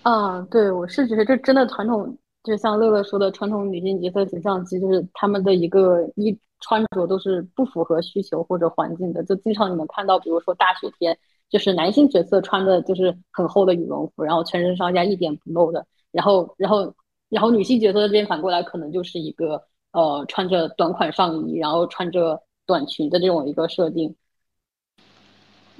啊，对，我是觉得这真的传统，就像乐乐说的，传统女性角色形象，其实就是他们的一个一。穿着都是不符合需求或者环境的，就经常你们看到，比如说大雪天，就是男性角色穿的就是很厚的羽绒服，然后全身上下一点不露的，然后然后然后女性角色这边反过来可能就是一个呃穿着短款上衣，然后穿着短裙的这种一个设定，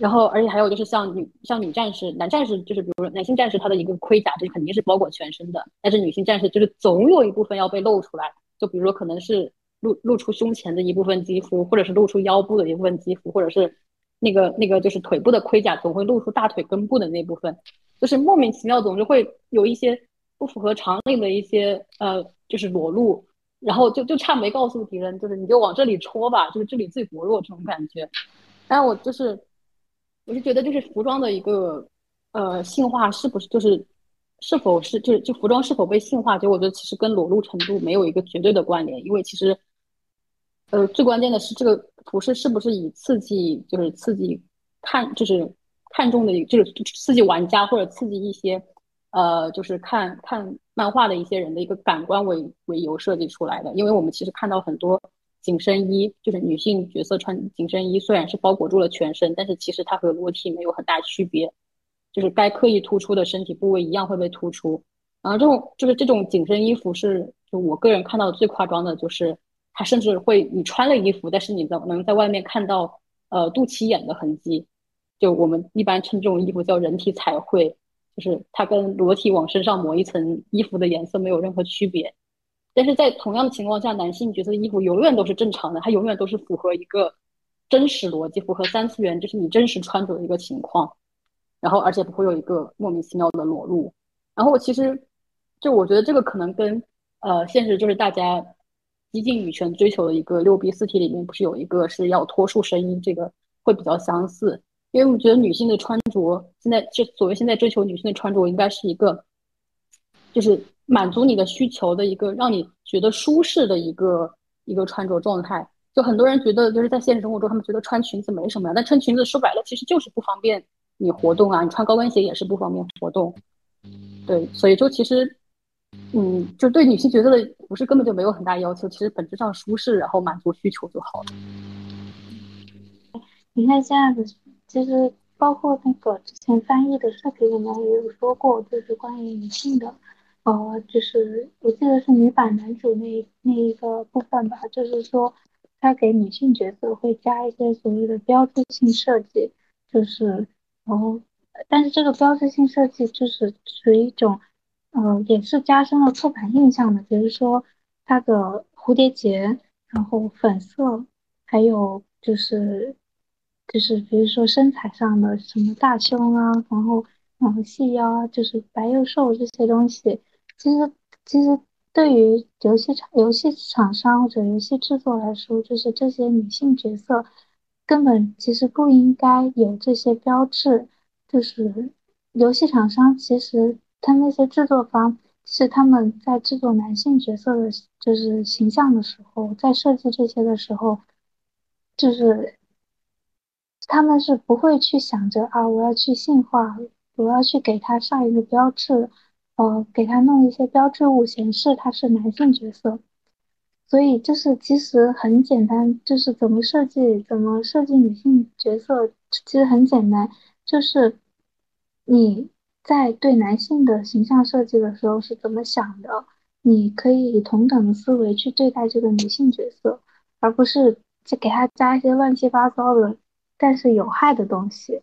然后而且还有就是像女像女战士，男战士就是比如说男性战士他的一个盔甲，这肯定是包裹全身的，但是女性战士就是总有一部分要被露出来，就比如说可能是。露露出胸前的一部分肌肤，或者是露出腰部的一部分肌肤，或者是那个那个就是腿部的盔甲总会露出大腿根部的那部分，就是莫名其妙总是会有一些不符合常理的一些呃就是裸露，然后就就差没告诉敌人，就是你就往这里戳吧，就是这里最薄弱这种感觉。但我就是我是觉得就是服装的一个呃性化是不是就是是否是就是就服装是否被性化，就我觉得其实跟裸露程度没有一个绝对的关联，因为其实。呃，最关键的是这个服饰是不是以刺激，就是刺激看，就是看中的，就是刺激玩家或者刺激一些，呃，就是看看漫画的一些人的一个感官为为由设计出来的。因为我们其实看到很多紧身衣，就是女性角色穿紧身衣，虽然是包裹住了全身，但是其实它和裸体没有很大区别，就是该刻意突出的身体部位一样会被突出。然后这种就是这种紧身衣服是，就我个人看到最夸张的就是。它甚至会，你穿了衣服，但是你能能在外面看到，呃，肚脐眼的痕迹，就我们一般称这种衣服叫人体彩绘，就是它跟裸体往身上抹一层衣服的颜色没有任何区别。但是在同样的情况下，男性角色的衣服永远都是正常的，它永远都是符合一个真实逻辑，符合三次元，就是你真实穿着的一个情况，然后而且不会有一个莫名其妙的裸露。然后我其实就我觉得这个可能跟呃现实就是大家。激进女权追求的一个六 B 四体里面，不是有一个是要脱束声音，这个会比较相似。因为我觉得女性的穿着，现在就所谓现在追求女性的穿着，应该是一个，就是满足你的需求的一个，让你觉得舒适的一个一个穿着状态。就很多人觉得，就是在现实生活中，他们觉得穿裙子没什么呀，但穿裙子说白了，其实就是不方便你活动啊。你穿高跟鞋也是不方便活动。对，所以就其实。嗯，就对女性角色的服饰根本就没有很大要求，其实本质上舒适，然后满足需求就好了。你看现在的，其实包括那个之前翻译的视频里面也有说过，就是关于女性的，呃，就是我记得是女版男主那那一个部分吧，就是说他给女性角色会加一些所谓的标志性设计，就是然后，但是这个标志性设计就是属于一种。呃，也是加深了刻板印象的，比如说它的蝴蝶结，然后粉色，还有就是就是比如说身材上的什么大胸啊，然后然后细腰啊，就是白又瘦这些东西，其实其实对于游戏厂游戏厂商或者游戏制作来说，就是这些女性角色根本其实不应该有这些标志，就是游戏厂商其实。他那些制作方是他们在制作男性角色的，就是形象的时候，在设计这些的时候，就是他们是不会去想着啊，我要去性化，我要去给他上一个标志，呃，给他弄一些标志物显示他是男性角色。所以就是其实很简单，就是怎么设计，怎么设计女性角色，其实很简单，就是你。在对男性的形象设计的时候是怎么想的？你可以以同等的思维去对待这个女性角色，而不是去给他加一些乱七八糟的但是有害的东西。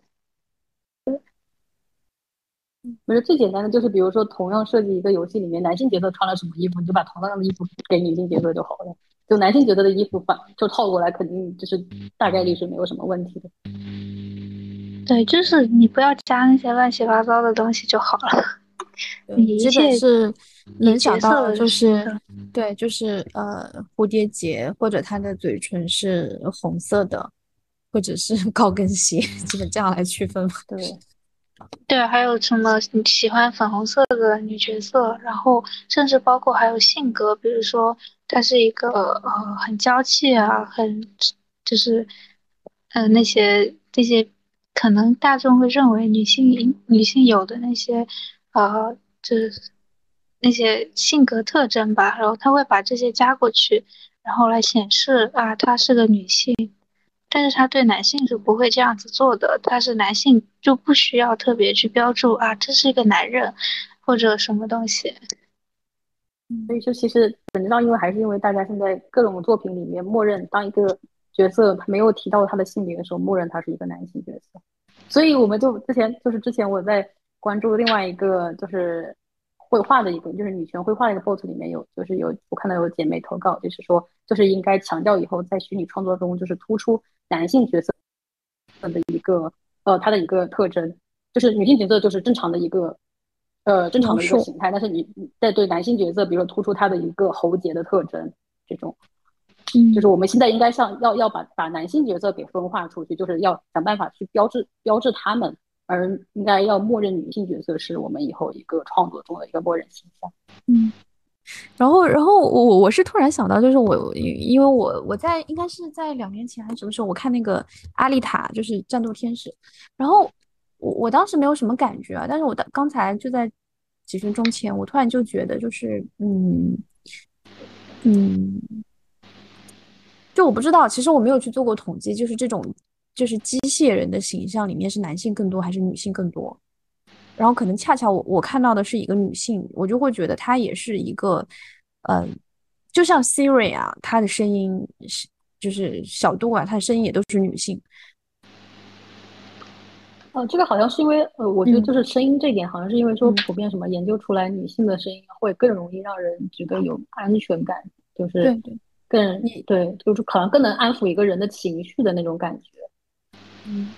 我觉得最简单的就是，比如说同样设计一个游戏里面，男性角色穿了什么衣服，你就把同样的衣服给女性角色就好了。就男性角色的衣服反就套过来，肯定就是大概率是没有什么问题的。对，就是你不要加那些乱七八糟的东西就好了。你基本是能想到的就是对，就是呃蝴蝶结或者他的嘴唇是红色的，或者是 高跟鞋，基本这样来区分。对，对，还有什么你喜欢粉红色的女角色，然后甚至包括还有性格，比如说她是一个呃很娇气啊，很就是呃那些这些。可能大众会认为女性女性有的那些，呃，就是那些性格特征吧，然后他会把这些加过去，然后来显示啊，她是个女性。但是他对男性是不会这样子做的，他是男性就不需要特别去标注啊，这是一个男人或者什么东西。所以就其实本质上，因为还是因为大家现在各种作品里面默认当一个。角色他没有提到他的性别的时候，默认他是一个男性角色，所以我们就之前就是之前我在关注另外一个就是绘画的一个就是女权绘画的一个 bot 里面有就是有我看到有姐妹投稿，就是说就是应该强调以后在虚拟创作中就是突出男性角色的一个呃他的一个特征，就是女性角色就是正常的一个呃正常的一个形态，但是你在对男性角色，比如说突出他的一个喉结的特征这种。就是我们现在应该像要要把把男性角色给分化出去，就是要想办法去标志标志他们，而应该要默认女性角色是我们以后一个创作中的一个默认形象。嗯，然后然后我我是突然想到，就是我因为我我在应该是在两年前还是什么时候，我看那个阿丽塔就是战斗天使，然后我我当时没有什么感觉啊，但是我的刚才就在几分钟前，我突然就觉得就是嗯嗯。就我不知道，其实我没有去做过统计，就是这种就是机械人的形象里面是男性更多还是女性更多？然后可能恰巧我我看到的是一个女性，我就会觉得她也是一个，嗯，就像 Siri 啊，她的声音是就是小度啊，她的声音也都是女性。哦，这个好像是因为呃，我觉得就是声音这点，好像是因为说普遍什么研究出来，女性的声音会更容易让人觉得有安全感，就是对对。更对，就是可能更能安抚一个人的情绪的那种感觉。嗯，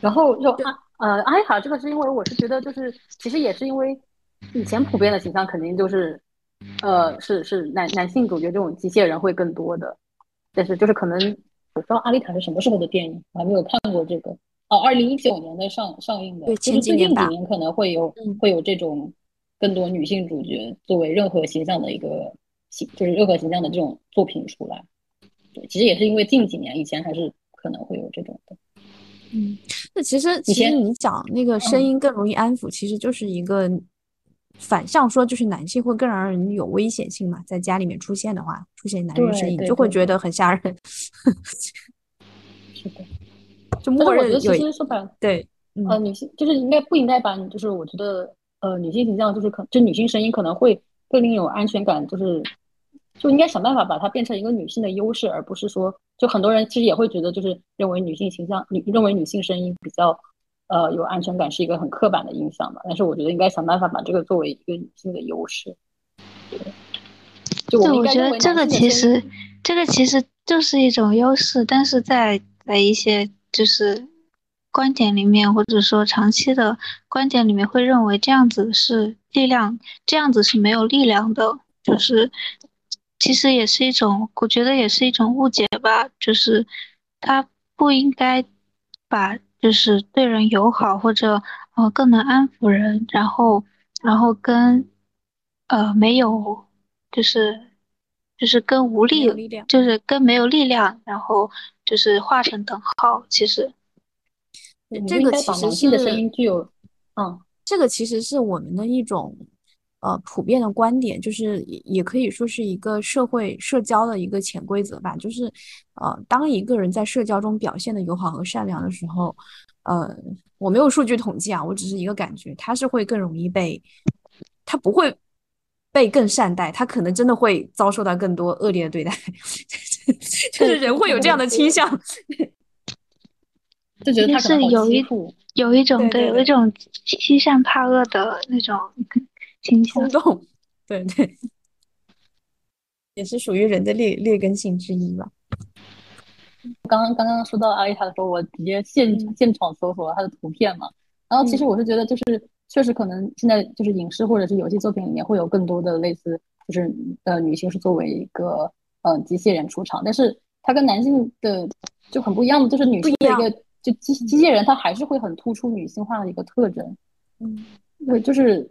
然后就阿呃阿丽塔这个是因为我是觉得就是其实也是因为以前普遍的形象肯定就是呃是是男男性主角这种机械人会更多的，但是就是可能我不知道阿丽塔是什么时候的电影，我还没有看过这个。哦，二零一九年的上上映的，就是最近几年可能会有会有这种更多女性主角作为任何形象的一个。就是任何形象的这种作品出来，对，其实也是因为近几年以前还是可能会有这种的。嗯，那其实其实你讲那个声音更容易安抚，其实就是一个反向说，就是男性会更让人有危险性嘛，在家里面出现的话，出现男人声音就会觉得很吓人。是的，就默认有。其实说白了，对，呃，女性就是应该不应该把，就是我觉得，呃，女性形象就是可，就女性声音可能会更令有安全感，就是。就应该想办法把它变成一个女性的优势，而不是说，就很多人其实也会觉得，就是认为女性形象，女认为女性声音比较，呃，有安全感是一个很刻板的印象吧。但是我觉得应该想办法把这个作为一个女性的优势。对，就我觉得这个其实，这个其实就是一种优势，但是在在一些就是观点里面，或者说长期的观点里面，会认为这样子是力量，这样子是没有力量的，就是。其实也是一种，我觉得也是一种误解吧。就是他不应该把就是对人友好或者呃更能安抚人，然后然后跟呃没有就是就是跟无力就是跟没有力量，然后就是画成等号。其实这个其实是声音具有，嗯，这个其实是我们的一种。呃，普遍的观点就是，也也可以说是一个社会社交的一个潜规则吧。就是，呃，当一个人在社交中表现的友好和善良的时候，呃，我没有数据统计啊，我只是一个感觉，他是会更容易被，他不会被更善待，他可能真的会遭受到更多恶劣的对待，就是人会有这样的倾向。就觉得他是有一股。有一种对对有一种欺善怕恶的那种倾向冲。动，对对，也是属于人的劣劣根性之一吧。刚刚刚刚说到阿丽塔的时候，我直接现嗯现场搜索了她的图片嘛。然后其实嗯我是觉得，就是确实可能现在就是影视或者是游戏作品里面会有更多的类似，就是呃女性是作为一个呃机器人出场，但是它跟男性的就很不一样的，就是女性的一个就机机器人，它还是会很突出女性化的一个特征。嗯对，就是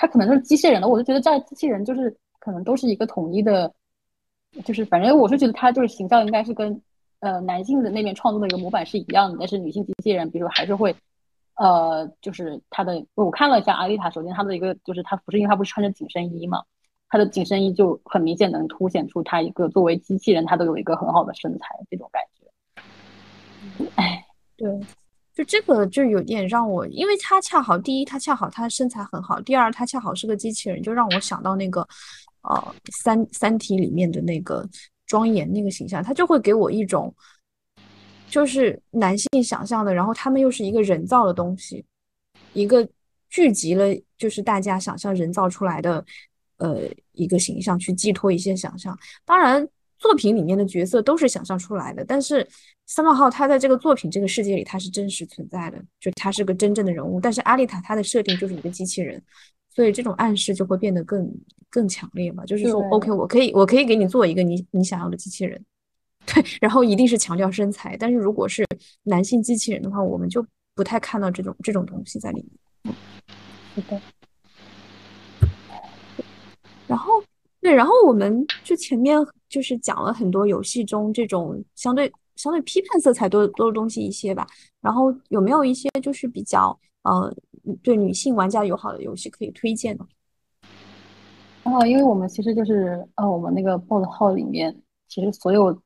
他可能就是机器人的，我就觉得这机器人就是可能都是一个统一的，就是反正我是觉得他就是形象应该是跟呃男性的那边创作的一个模板是一样的，但是女性机器人，比如还是会呃就是他的，我看了一下阿丽塔，首先他的一个就是他不是因为他不是穿着紧身衣嘛，他的紧身衣就很明显能凸显出他一个作为机器人，他都有一个很好的身材这种感觉。哎，对，就这个就有点让我，因为他恰好第一，他恰好他身材很好；第二，他恰好是个机器人，就让我想到那个呃三三体里面的那个庄严那个形象，他就会给我一种就是男性想象的，然后他们又是一个人造的东西，一个聚集了就是大家想象人造出来的呃一个形象去寄托一些想象。当然，作品里面的角色都是想象出来的，但是三号号他在这个作品这个世界里他是真实存在的，就他是个真正的人物。但是阿丽塔她的设定就是一个机器人，所以这种暗示就会变得更更强烈嘛。就是说，OK，我可以我可以给你做一个你你想要的机器人，对，然后一定是强调身材。但是如果是男性机器人的话，我们就不太看到这种这种东西在里面。是的，然后对，然后我们就前面就是讲了很多游戏中这种相对相对批判色彩多多的东西一些吧。然后有没有一些就是比较呃对女性玩家友好的游戏可以推荐呢？然后，因为我们其实就是呃，我们那个 bot 号里面，其实所有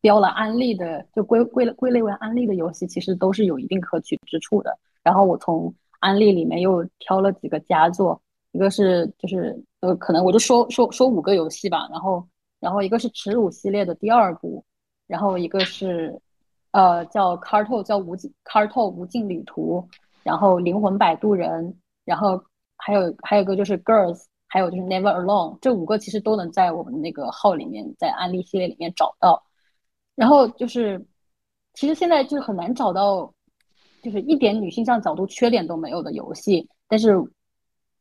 标了安利的，就归归了归类为安利的游戏，其实都是有一定可取之处的。然后我从安利里面又挑了几个佳作，一个是就是呃，可能我就说说说五个游戏吧。然后然后一个是耻辱系列的第二部，然后一个是呃叫 Carto 叫无尽 Carto 无尽旅途，然后灵魂摆渡人，然后还有还有一个就是 Girls。还有就是 Never Alone，这五个其实都能在我们那个号里面，在安利系列里面找到。然后就是，其实现在就是很难找到，就是一点女性向角度缺点都没有的游戏。但是，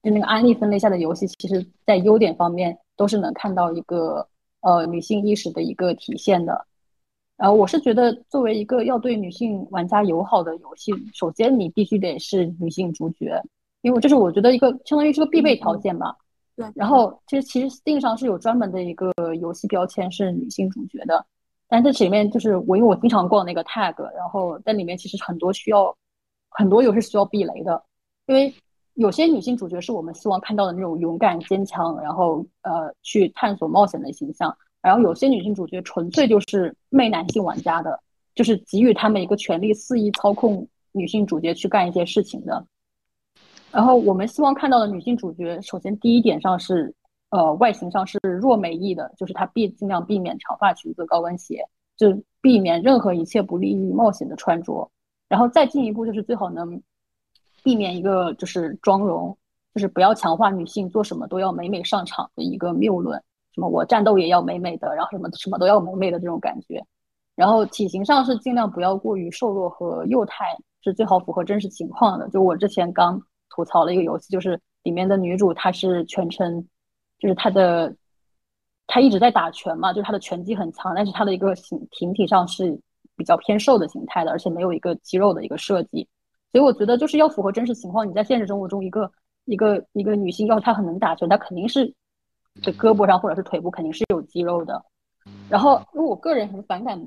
就那个安利分类下的游戏，其实在优点方面都是能看到一个呃女性意识的一个体现的。然后我是觉得，作为一个要对女性玩家友好的游戏，首先你必须得是女性主角，因为这是我觉得一个相当于是个必备条件吧。对，然后其实其实 Steam 上是有专门的一个游戏标签是女性主角的，但这里面就是我因为我经常逛那个 tag，然后在里面其实很多需要很多游戏需要避雷的，因为有些女性主角是我们希望看到的那种勇敢坚强，然后呃去探索冒险的形象，然后有些女性主角纯粹就是媚男性玩家的，就是给予他们一个权利，肆意操控女性主角去干一些事情的。然后我们希望看到的女性主角，首先第一点上是，呃，外形上是弱美意的，就是她避尽量避免长发裙子、高跟鞋，就避免任何一切不利于冒险的穿着。然后再进一步就是最好能避免一个就是妆容，就是不要强化女性做什么都要美美上场的一个谬论，什么我战斗也要美美的，然后什么什么都要美美的这种感觉。然后体型上是尽量不要过于瘦弱和幼态，是最好符合真实情况的。就我之前刚。吐槽了一个游戏，就是里面的女主她是全程，就是她的，她一直在打拳嘛，就是她的拳击很强，但是她的一个形形体上是比较偏瘦的形态的，而且没有一个肌肉的一个设计，所以我觉得就是要符合真实情况。你在现实生活中，一个一个一个女性要是她很能打拳，她肯定是的胳膊上或者是腿部肯定是有肌肉的。然后，因为我个人很反感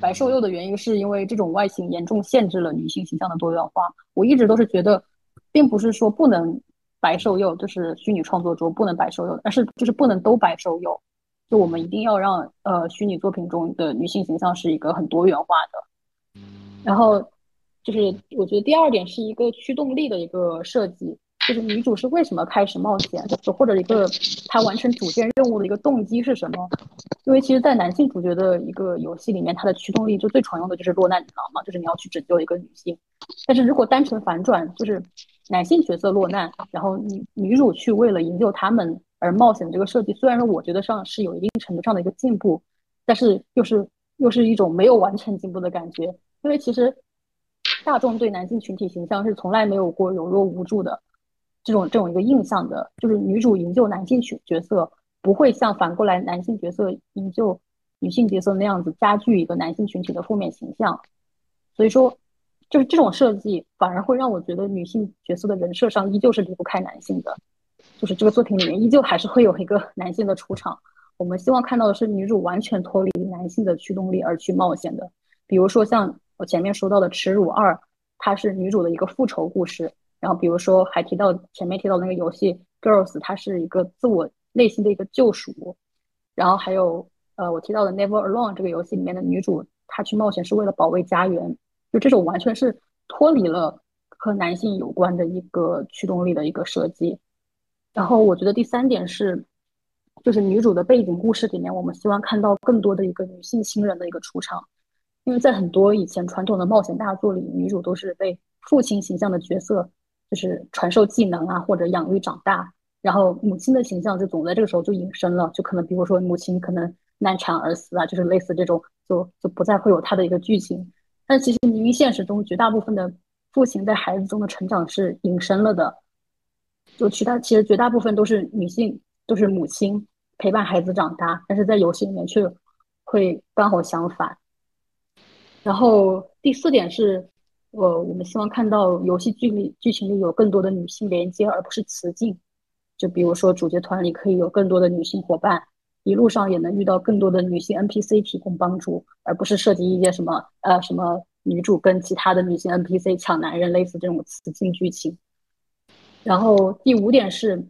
白瘦幼的原因，是因为这种外形严重限制了女性形象的多元化。我一直都是觉得。并不是说不能白瘦幼，就是虚拟创作中不能白瘦幼，而是就是不能都白瘦幼。就我们一定要让呃虚拟作品中的女性形象是一个很多元化的。然后就是我觉得第二点是一个驱动力的一个设计，就是女主是为什么开始冒险，或者一个她完成主线任务的一个动机是什么。因为其实，在男性主角的一个游戏里面，它的驱动力就最常用的就是落难女郎嘛，就是你要去拯救一个女性。但是如果单纯反转，就是男性角色落难，然后女女主去为了营救他们而冒险这个设计，虽然说我觉得上是有一定程度上的一个进步，但是又是又是一种没有完成进步的感觉。因为其实大众对男性群体形象是从来没有过柔弱无助的这种这种一个印象的，就是女主营救男性角角色。不会像反过来男性角色营救女性角色那样子加剧一个男性群体的负面形象，所以说，就是这种设计反而会让我觉得女性角色的人设上依旧是离不开男性的，就是这个作品里面依旧还是会有一个男性的出场。我们希望看到的是女主完全脱离男性的驱动力而去冒险的，比如说像我前面说到的《耻辱二》，它是女主的一个复仇故事，然后比如说还提到前面提到那个游戏《Girls》，它是一个自我。内心的一个救赎，然后还有呃，我提到的《Never Alone》这个游戏里面的女主，她去冒险是为了保卫家园，就这种完全是脱离了和男性有关的一个驱动力的一个设计。然后我觉得第三点是，就是女主的背景故事里面，我们希望看到更多的一个女性亲人的一个出场，因为在很多以前传统的冒险大作里，女主都是被父亲形象的角色，就是传授技能啊或者养育长大。然后母亲的形象就总在这个时候就隐身了，就可能比如说母亲可能难产而死啊，就是类似这种，就就不再会有他的一个剧情。但其实明明现实中绝大部分的父亲在孩子中的成长是隐身了的，就其他其实绝大部分都是女性，都是母亲陪伴孩子长大，但是在游戏里面却会刚好相反。然后第四点是，呃我们希望看到游戏剧里剧情里有更多的女性连接，而不是雌竞。就比如说，主角团里可以有更多的女性伙伴，一路上也能遇到更多的女性 NPC 提供帮助，而不是涉及一些什么呃什么女主跟其他的女性 NPC 抢男人，类似这种雌竞剧情。然后第五点是，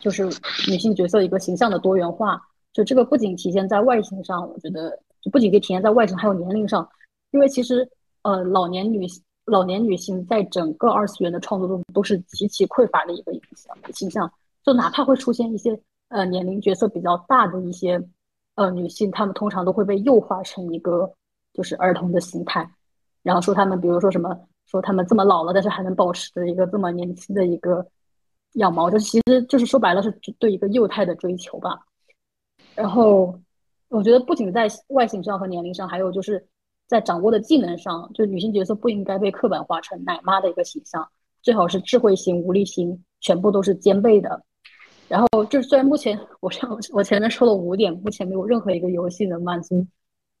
就是女性角色一个形象的多元化，就这个不仅体现在外形上，我觉得就不仅可以体现在外形，还有年龄上，因为其实呃老年女。老年女性在整个二次元的创作中都是极其匮乏的一个影响倾向，就哪怕会出现一些呃年龄角色比较大的一些呃女性，她们通常都会被诱化成一个就是儿童的形态，然后说她们，比如说什么说她们这么老了，但是还能保持着一个这么年轻的一个样貌，就其实就是说白了是对一个幼态的追求吧。然后我觉得不仅在外形上和年龄上，还有就是。在掌握的技能上，就女性角色不应该被刻板化成奶妈的一个形象，最好是智慧型、无力型，全部都是兼备的。然后，就是虽然目前我上我前面说了五点，目前没有任何一个游戏能满足，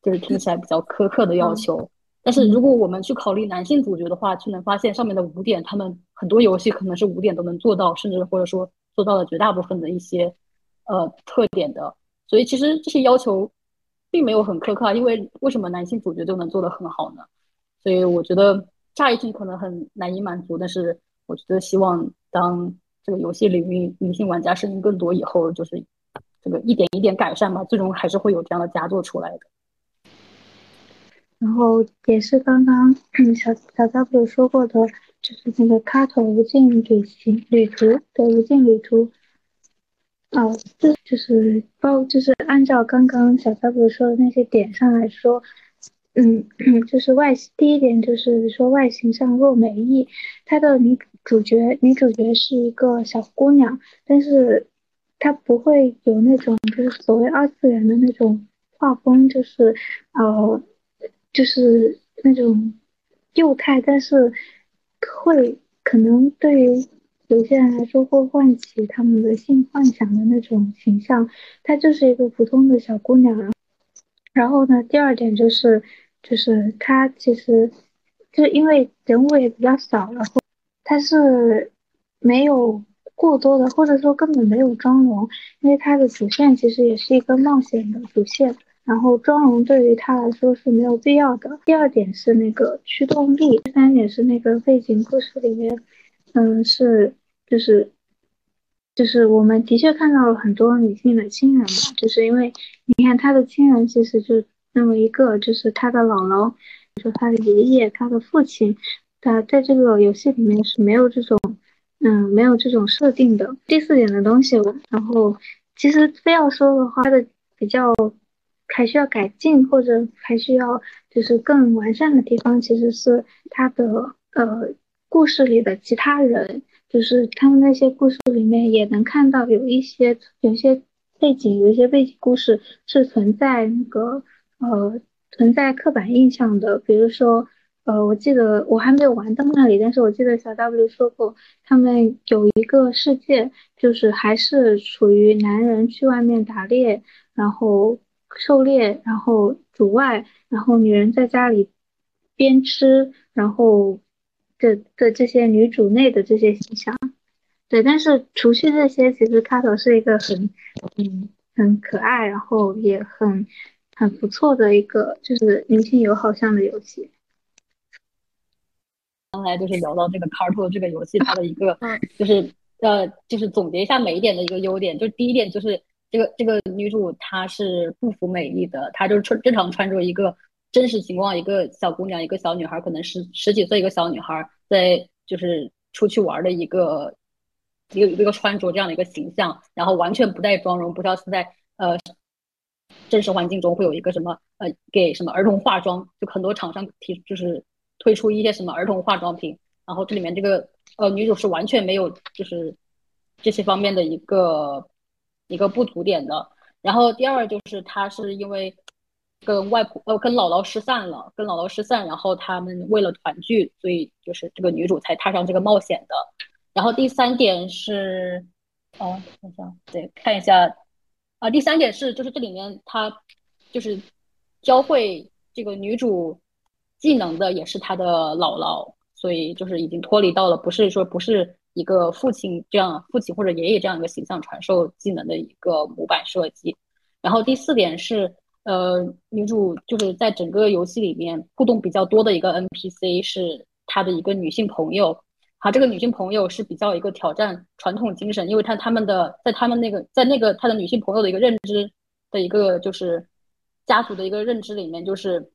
就是听起来比较苛刻的要求。但是，如果我们去考虑男性主角的话，就能发现上面的五点，他们很多游戏可能是五点都能做到，甚至或者说做到了绝大部分的一些呃特点的。所以，其实这些要求。并没有很苛刻，因为为什么男性主角就能做得很好呢？所以我觉得乍一听可能很难以满足，但是我觉得希望当这个游戏领域女性玩家声音更多以后，就是这个一点一点改善吧，最终还是会有这样的佳作出来的。然后也是刚刚小小 W 说过的，就是那个卡头无尽旅行旅途的无尽旅途。哦，这就是包，就是按照刚刚小 W 说的那些点上来说，嗯，就是外第一点就是说外形上若美意，她的女主角女主角是一个小姑娘，但是她不会有那种就是所谓二次元的那种画风，就是呃，就是那种幼态，但是会可能对于。有些人来说会唤起他们的性幻想的那种形象，她就是一个普通的小姑娘。然后呢，第二点就是，就是她其实就是因为人物也比较少，然后她是没有过多的，或者说根本没有妆容，因为她的主线其实也是一个冒险的主线，然后妆容对于她来说是没有必要的。第二点是那个驱动力，第三点是那个背景故事里面。嗯，是，就是，就是我们的确看到了很多女性的亲人嘛，就是因为你看她的亲人其实就那么一个，就是她的姥姥，说她的爷爷，她的父亲，他在这个游戏里面是没有这种，嗯，没有这种设定的。第四点的东西，然后其实非要说的话，它的比较还需要改进或者还需要就是更完善的地方，其实是他的呃故事里的其他人，就是他们那些故事里面也能看到有一些有些背景，有一些背景故事是存在那个呃存在刻板印象的，比如说。呃，我记得我还没有玩到那里，但是我记得小 W 说过，他们有一个世界，就是还是处于男人去外面打猎，然后狩猎，然后主外，然后女人在家里边吃，然后的的这些女主内的这些形象。对，但是除去这些，其实卡头是一个很嗯很可爱，然后也很很不错的一个就是女性友好向的游戏。刚才就是聊到这个 Carto 这个游戏，它的一个就是呃，就是总结一下每一点的一个优点。就第一点就是这个这个女主她是不服美丽的，她就是穿正常穿着一个真实情况一个小姑娘一个小女孩，可能十十几岁一个小女孩在就是出去玩的一个一个一个穿着这样的一个形象，然后完全不带妆容，不知道是在呃真实环境中会有一个什么呃给什么儿童化妆，就很多厂商提就是。推出一些什么儿童化妆品，然后这里面这个呃女主是完全没有就是这些方面的一个一个不足点的。然后第二就是她是因为跟外婆呃跟姥姥失散了，跟姥姥失散，然后他们为了团聚，所以就是这个女主才踏上这个冒险的。然后第三点是，哦，等一下，对，看一下啊，第三点是就是这里面她就是教会这个女主。技能的也是他的姥姥，所以就是已经脱离到了不是说不是一个父亲这样父亲或者爷爷这样一个形象传授技能的一个模板设计。然后第四点是，呃，女主就是在整个游戏里面互动比较多的一个 NPC 是她的一个女性朋友。好，这个女性朋友是比较一个挑战传统精神，因为她他们的在他们那个在那个她的女性朋友的一个认知的一个就是家族的一个认知里面就是。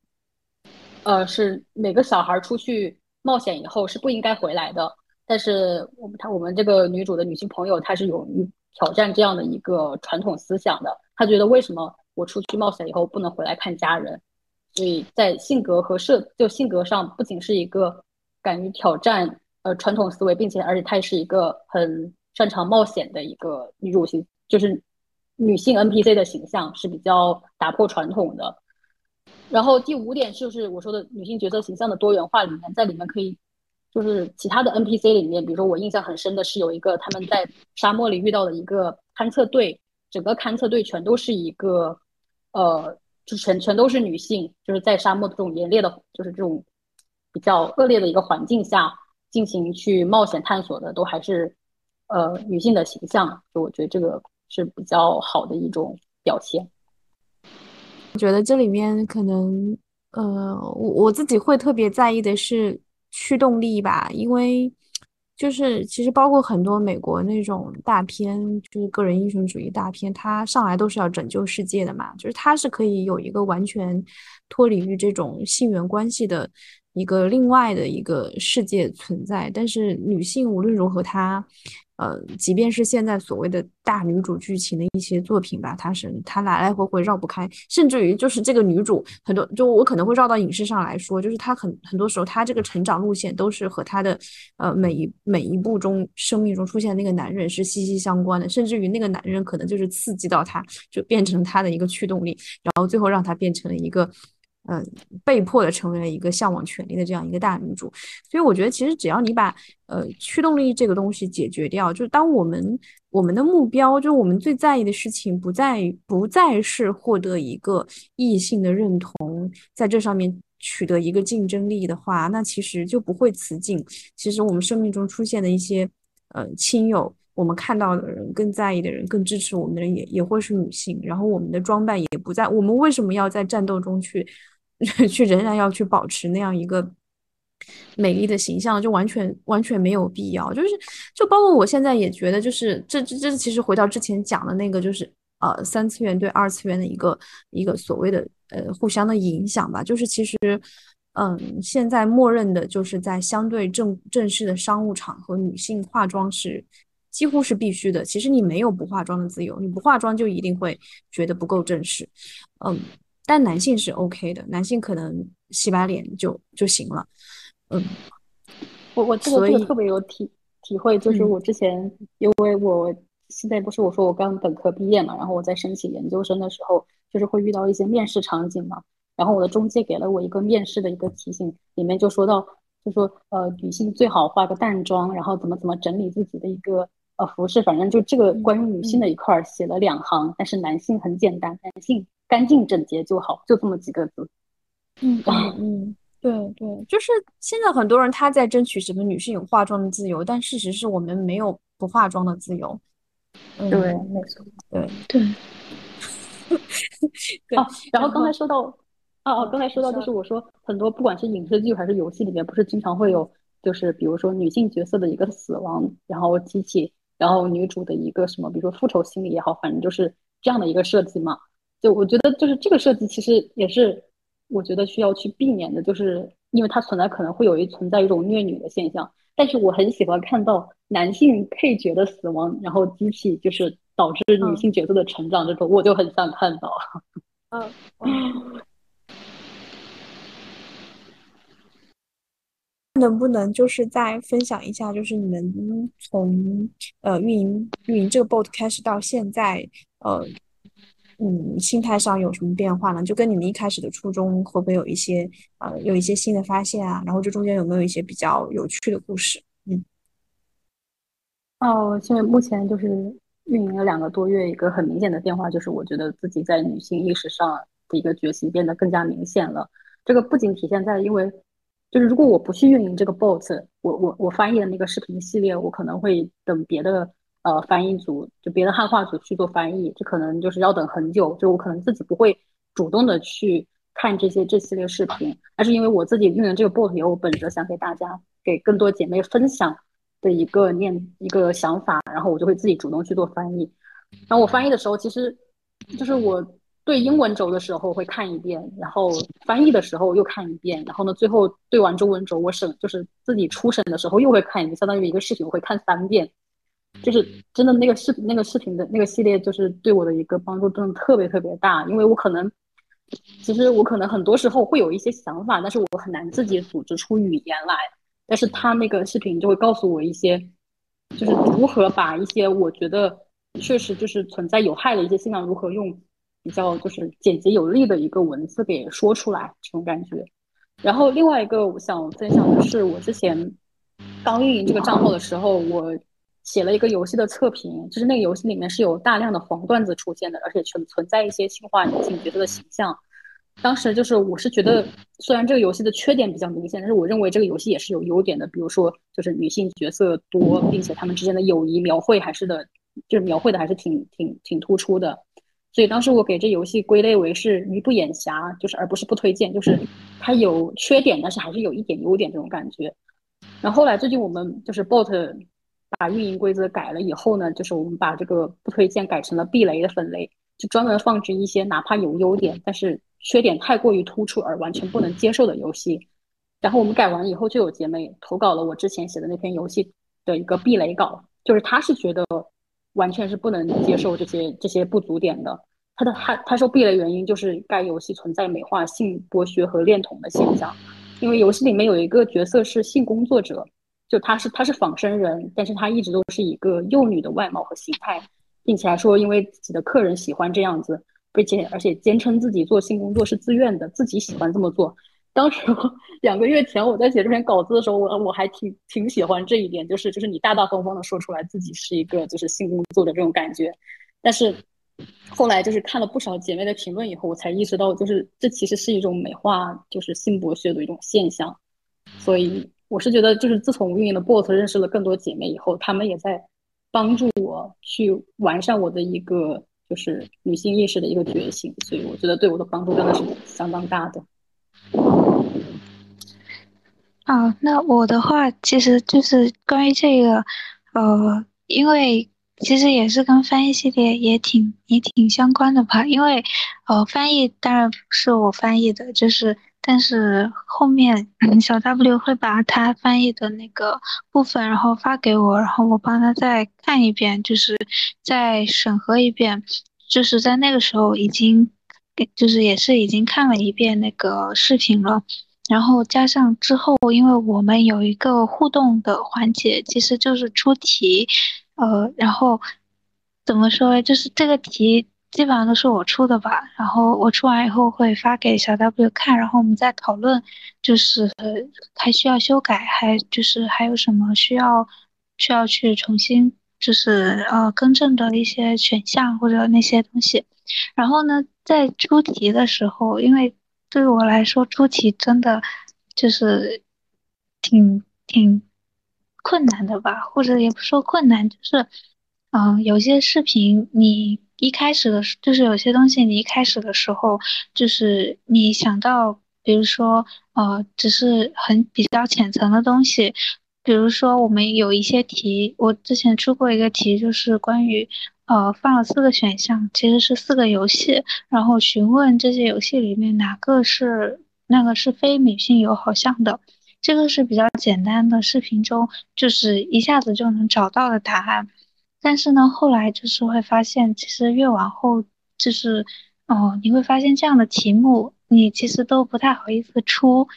呃，是每个小孩出去冒险以后是不应该回来的。但是我们他我们这个女主的女性朋友，她是有挑战这样的一个传统思想的。她觉得为什么我出去冒险以后不能回来看家人？所以在性格和设就性格上，不仅是一个敢于挑战呃传统思维，并且而且她也是一个很擅长冒险的一个女主形，就是女性 NPC 的形象是比较打破传统的。然后第五点就是我说的女性角色形象的多元化里面，在里面可以，就是其他的 NPC 里面，比如说我印象很深的是有一个他们在沙漠里遇到的一个勘测队，整个勘测队全都是一个，呃，就全全都是女性，就是在沙漠这种严烈的，就是这种比较恶劣的一个环境下进行去冒险探索的，都还是呃女性的形象，就我觉得这个是比较好的一种表现。我觉得这里面可能，呃，我我自己会特别在意的是驱动力吧，因为就是其实包括很多美国那种大片，就是个人英雄主义大片，它上来都是要拯救世界的嘛，就是它是可以有一个完全脱离于这种性缘关系的一个另外的一个世界存在，但是女性无论如何她。呃，即便是现在所谓的大女主剧情的一些作品吧，它是它来来回回绕不开，甚至于就是这个女主很多，就我可能会绕到影视上来说，就是她很很多时候她这个成长路线都是和她的呃每一每一部中生命中出现的那个男人是息息相关的，甚至于那个男人可能就是刺激到她，就变成她的一个驱动力，然后最后让她变成了一个。嗯，被迫的成为了一个向往权力的这样一个大女主，所以我觉得其实只要你把呃驱动力这个东西解决掉，就是当我们我们的目标，就是我们最在意的事情不再不再是获得一个异性的认同，在这上面取得一个竞争力的话，那其实就不会辞境。其实我们生命中出现的一些呃亲友，我们看到的人更在意的人，更支持我们的人也也会是女性，然后我们的装扮也不在，我们为什么要在战斗中去？去仍然要去保持那样一个美丽的形象，就完全完全没有必要。就是就包括我现在也觉得，就是这这这其实回到之前讲的那个，就是呃三次元对二次元的一个一个所谓的呃互相的影响吧。就是其实嗯现在默认的就是在相对正正式的商务场合，女性化妆是几乎是必须的。其实你没有不化妆的自由，你不化妆就一定会觉得不够正式。嗯，但男性是 OK 的，男性可能洗把脸就就行了。嗯，我我这个这个特别有体体会，就是我之前因为我现在不是我说我刚本科毕业嘛，然后我在申请研究生的时候，就是会遇到一些面试场景嘛。然后我的中介给了我一个面试的一个提醒，里面就说到，就说呃，女性最好化个淡妆，然后怎么怎么整理自己的一个呃服饰，反正就这个关于女性的一块写了两行，但是男性很简单，男性干净整洁就好，就这么几个字。嗯 嗯嗯，对对，就是现在很多人他在争取什么女性有化妆的自由，但事实是我们没有不化妆的自由。对，没错，对 对。哦，然后刚才说到。哦哦，刚才说到就是我说很多不管是影视剧还是游戏里面，不是经常会有就是比如说女性角色的一个死亡，然后激起然后女主的一个什么，比如说复仇心理也好，反正就是这样的一个设计嘛。就我觉得就是这个设计其实也是我觉得需要去避免的，就是因为它存在可能会有一存在一种虐女的现象。但是我很喜欢看到男性配角的死亡，然后机器就是导致女性角色的成长这种，我就很想看到。嗯。能不能就是再分享一下，就是你们从呃运营运营这个 bot 开始到现在，呃，嗯，心态上有什么变化呢？就跟你们一开始的初衷会不会有一些呃有一些新的发现啊？然后这中间有没有一些比较有趣的故事？嗯，哦，现在目前就是运营了两个多月，一个很明显的变化就是我觉得自己在女性意识上的一个觉醒变得更加明显了。这个不仅体现在因为。就是如果我不去运营这个 bot，我我我翻译的那个视频系列，我可能会等别的呃翻译组，就别的汉化组去做翻译，这可能就是要等很久。就我可能自己不会主动的去看这些这系列视频，但是因为我自己运营这个 bot，有本着想给大家给更多姐妹分享的一个念一个想法，然后我就会自己主动去做翻译。然后我翻译的时候，其实就是我。对英文轴的时候会看一遍，然后翻译的时候又看一遍，然后呢，最后对完中文轴，我审就是自己初审的时候又会看一遍，相当于一个视频我会看三遍，就是真的那个视那个视频的那个系列，就是对我的一个帮助真的特别特别大，因为我可能其实我可能很多时候会有一些想法，但是我很难自己组织出语言来，但是他那个视频就会告诉我一些，就是如何把一些我觉得确实就是存在有害的一些信息如何用。比较就是简洁有力的一个文字给说出来这种感觉，然后另外一个我想分享的是，我之前刚运营这个账号的时候，我写了一个游戏的测评，就是那个游戏里面是有大量的黄段子出现的，而且存存在一些性化女性角色的形象。当时就是我是觉得，虽然这个游戏的缺点比较明显，但是我认为这个游戏也是有优点的，比如说就是女性角色多，并且他们之间的友谊描绘还是的，就是描绘的还是挺挺挺突出的。所以当时我给这游戏归类为是鱼不眼瑕，就是而不是不推荐，就是它有缺点，但是还是有一点优点这种感觉。然后后来最近我们就是 bot 把运营规则改了以后呢，就是我们把这个不推荐改成了避雷的分类，就专门放置一些哪怕有优点，但是缺点太过于突出而完全不能接受的游戏。然后我们改完以后，就有姐妹投稿了我之前写的那篇游戏的一个避雷稿，就是她是觉得。完全是不能接受这些这些不足点的。他的他他说避雷原因就是该游戏存在美化性剥削和恋童的现象，因为游戏里面有一个角色是性工作者，就他是他是仿生人，但是他一直都是一个幼女的外貌和形态，并且还说因为自己的客人喜欢这样子，并且而且坚称自己做性工作是自愿的，自己喜欢这么做。当时两个月前我在写这篇稿子的时候，我我还挺挺喜欢这一点，就是就是你大大方方的说出来自己是一个就是性工作的这种感觉。但是后来就是看了不少姐妹的评论以后，我才意识到，就是这其实是一种美化就是性剥削的一种现象。所以我是觉得，就是自从运营的 boss 认识了更多姐妹以后，她们也在帮助我去完善我的一个就是女性意识的一个觉醒。所以我觉得对我的帮助真的是相当大的。啊，那我的话其实就是关于这个，呃，因为其实也是跟翻译系列也挺也挺相关的吧。因为，呃，翻译当然不是我翻译的，就是但是后面 小 W 会把他翻译的那个部分，然后发给我，然后我帮他再看一遍，就是再审核一遍，就是在那个时候已经，就是也是已经看了一遍那个视频了，然后加上之后，因为我们有一个互动的环节，其实就是出题，呃，然后怎么说呢，就是这个题。基本上都是我出的吧，然后我出完以后会发给小 W 看，然后我们再讨论，就是还需要修改，还就是还有什么需要需要去重新就是呃更正的一些选项或者那些东西。然后呢，在出题的时候，因为对我来说出题真的就是挺挺困难的吧，或者也不说困难，就是嗯有些视频你。一开始的时，就是有些东西，你一开始的时候，就是你想到，比如说，呃，只是很比较浅层的东西，比如说我们有一些题，我之前出过一个题，就是关于，呃，放了四个选项，其实是四个游戏，然后询问这些游戏里面哪个是那个是非女性友好项的，这个是比较简单的，视频中就是一下子就能找到的答案。但是呢，后来就是会发现，其实越往后，就是，哦，你会发现这样的题目，你其实都不太好意思出，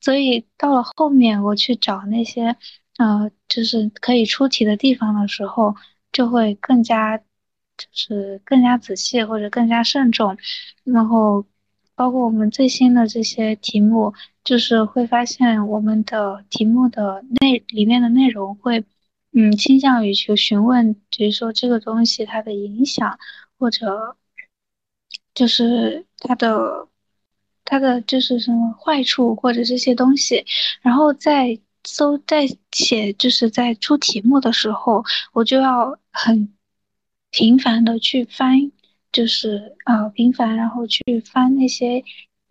所以到了后面，我去找那些，呃，就是可以出题的地方的时候，就会更加，就是更加仔细或者更加慎重，然后，包括我们最新的这些题目，就是会发现我们的题目的内里面的内容会。嗯，倾向于去询问，比如说这个东西它的影响，或者就是它的它的就是什么坏处或者这些东西，然后在搜在写就是在出题目的时候，我就要很频繁的去翻，就是啊频繁，然后去翻那些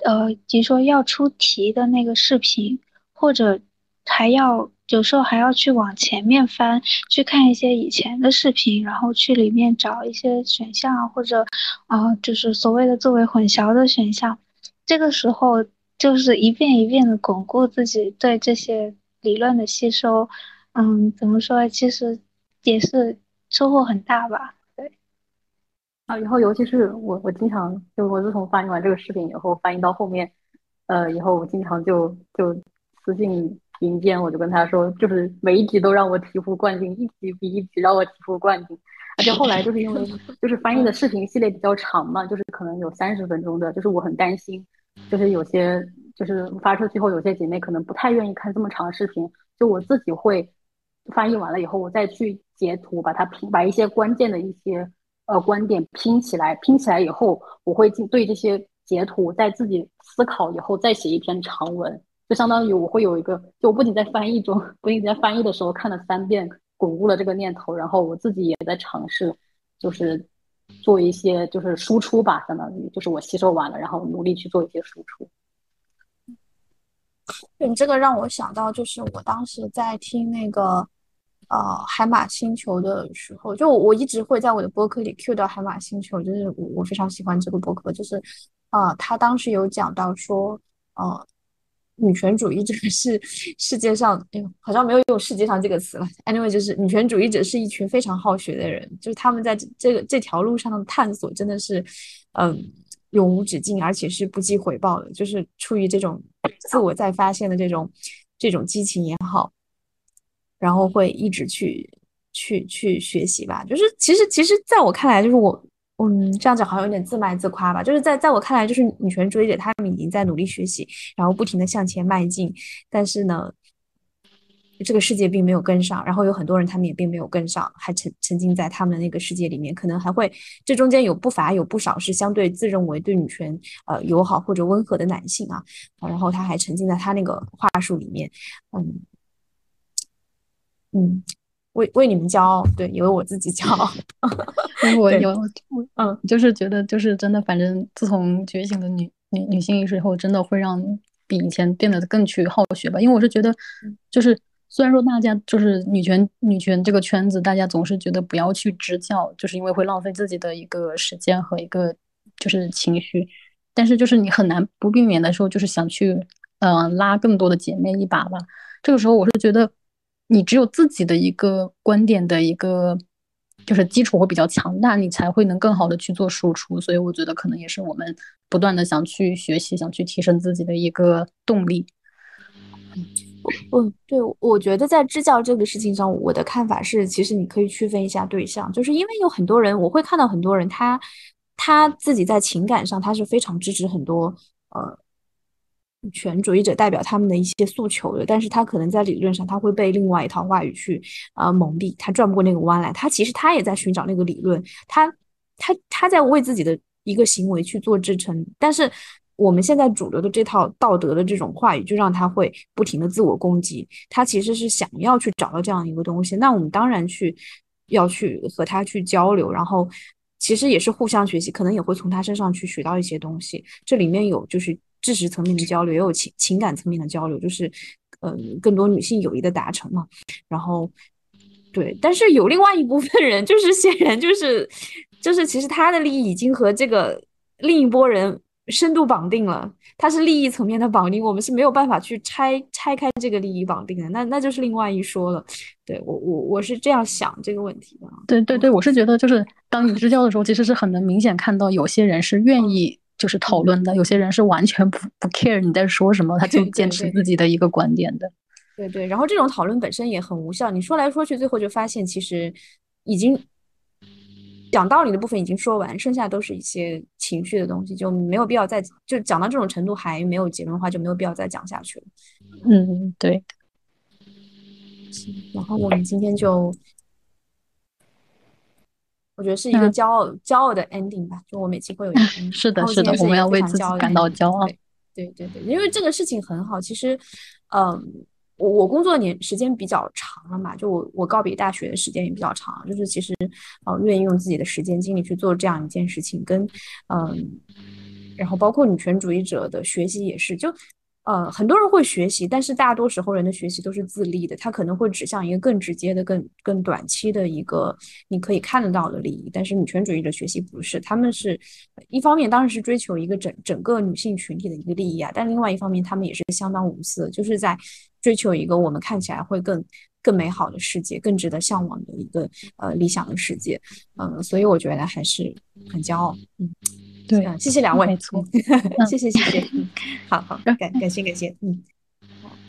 呃，比如说要出题的那个视频，或者还要。有时候还要去往前面翻，去看一些以前的视频，然后去里面找一些选项，或者，啊，就是所谓的作为混淆的选项。这个时候就是一遍一遍的巩固自己对这些理论的吸收。嗯，怎么说？其实也是收获很大吧。对。啊，以后尤其是我，我经常就我自从翻译完这个视频以后，翻译到后面，呃，以后我经常就就私信。迎接我就跟他说，就是每一集都让我醍醐灌顶，一集比一集让我醍醐灌顶。而且后来就是因为就是翻译的视频系列比较长嘛，就是可能有三十分钟的，就是我很担心，就是有些就是发出去后，有些姐妹可能不太愿意看这么长的视频，就我自己会翻译完了以后，我再去截图，把它拼，把一些关键的一些呃观点拼起来，拼起来以后，我会对这些截图再自己思考以后，再写一篇长文。就相当于我会有一个，就我不仅在翻译中，不仅在翻译的时候看了三遍，巩固了这个念头，然后我自己也在尝试，就是做一些就是输出吧，相当于就是我吸收完了，然后努力去做一些输出。你这个让我想到，就是我当时在听那个呃海马星球的时候，就我一直会在我的播客里 Q 到海马星球，就是我我非常喜欢这个播客，就是呃他当时有讲到说呃。女权主义者是世界上，哎呦，好像没有用“世界上”这个词了。Anyway，就是女权主义者是一群非常好学的人，就是他们在这个这条路上的探索真的是，嗯，永无止境，而且是不计回报的。就是出于这种自我在发现的这种这种激情也好，然后会一直去去去学习吧。就是其实其实在我看来，就是我。嗯，这样讲好像有点自卖自夸吧。就是在在我看来，就是女权主义者他们已经在努力学习，然后不停的向前迈进。但是呢，这个世界并没有跟上，然后有很多人他们也并没有跟上，还沉沉浸在他们的那个世界里面。可能还会这中间有不乏有不少是相对自认为对女权呃友好或者温和的男性啊，然后他还沉浸在他那个话术里面。嗯嗯。为为你们骄傲，对，也为我自己骄傲。我有，嗯，就是觉得，就是真的，反正自从觉醒的女女女性意识以后，真的会让比以前变得更去好学吧。因为我是觉得，就是虽然说大家就是女权女权这个圈子，大家总是觉得不要去支教，就是因为会浪费自己的一个时间和一个就是情绪。但是就是你很难不避免的时候，就是想去嗯拉更多的姐妹一把吧。这个时候我是觉得，你只有自己的一个观点的一个就是基础会比较强大，你才会能更好的去做输出。所以我觉得可能也是我们不断的想去学习、想去提升自己的一个动力。嗯，对，我觉得在支教这个事情上，我的看法是，其实你可以区分一下对象，就是因为有很多人，我会看到很多人，他他自己在情感上他是非常支持很多呃权主义者代表他们的一些诉求的，但是他可能在理论上他会被另外一套话语去呃蒙蔽，他转不过那个弯来，他其实他也在寻找那个理论，他他他在为自己的一个行为去做支撑，但是。我们现在主流的这套道德的这种话语，就让他会不停的自我攻击。他其实是想要去找到这样一个东西，那我们当然去要去和他去交流，然后其实也是互相学习，可能也会从他身上去学到一些东西。这里面有就是知识层面的交流，也有情情感层面的交流，就是呃更多女性友谊的达成嘛。然后对，但是有另外一部分人，就是显然就是就是其实他的利益已经和这个另一波人。深度绑定了，他是利益层面的绑定，我们是没有办法去拆拆开这个利益绑定的，那那就是另外一说了。对我我我是这样想这个问题的。对对对，我是觉得就是当你 支教的时候，其实是很能明显看到有些人是愿意就是讨论的，有些人是完全不不 care 你在说什么，他就坚持自己的一个观点的。对对，然后这种讨论本身也很无效，你说来说去，最后就发现其实已经。讲道理的部分已经说完，剩下都是一些情绪的东西，就没有必要再就讲到这种程度还没有结论的话，就没有必要再讲下去了。嗯，对。行，然后我们今天就，我觉得是一个骄傲骄傲的 ending 吧。就我每期会有一个 ending，是的，是的，我们要为自己感到骄傲。对对对，因为这个事情很好，其实，嗯。我我工作年时间比较长了嘛，就我我告别大学的时间也比较长，就是其实，呃，愿意用自己的时间精力去做这样一件事情，跟，嗯，然后包括女权主义者的学习也是，就。呃，很多人会学习，但是大多时候人的学习都是自立的，他可能会指向一个更直接的、更更短期的一个你可以看得到的利益。但是女权主义者学习不是，他们是一方面当然是追求一个整整个女性群体的一个利益啊，但另外一方面他们也是相当无私，就是在追求一个我们看起来会更更美好的世界，更值得向往的一个呃理想的世界。嗯，所以我觉得还是很骄傲。嗯。对，谢谢两位，没错，谢谢谢谢，嗯，好好，感感谢感谢，嗯。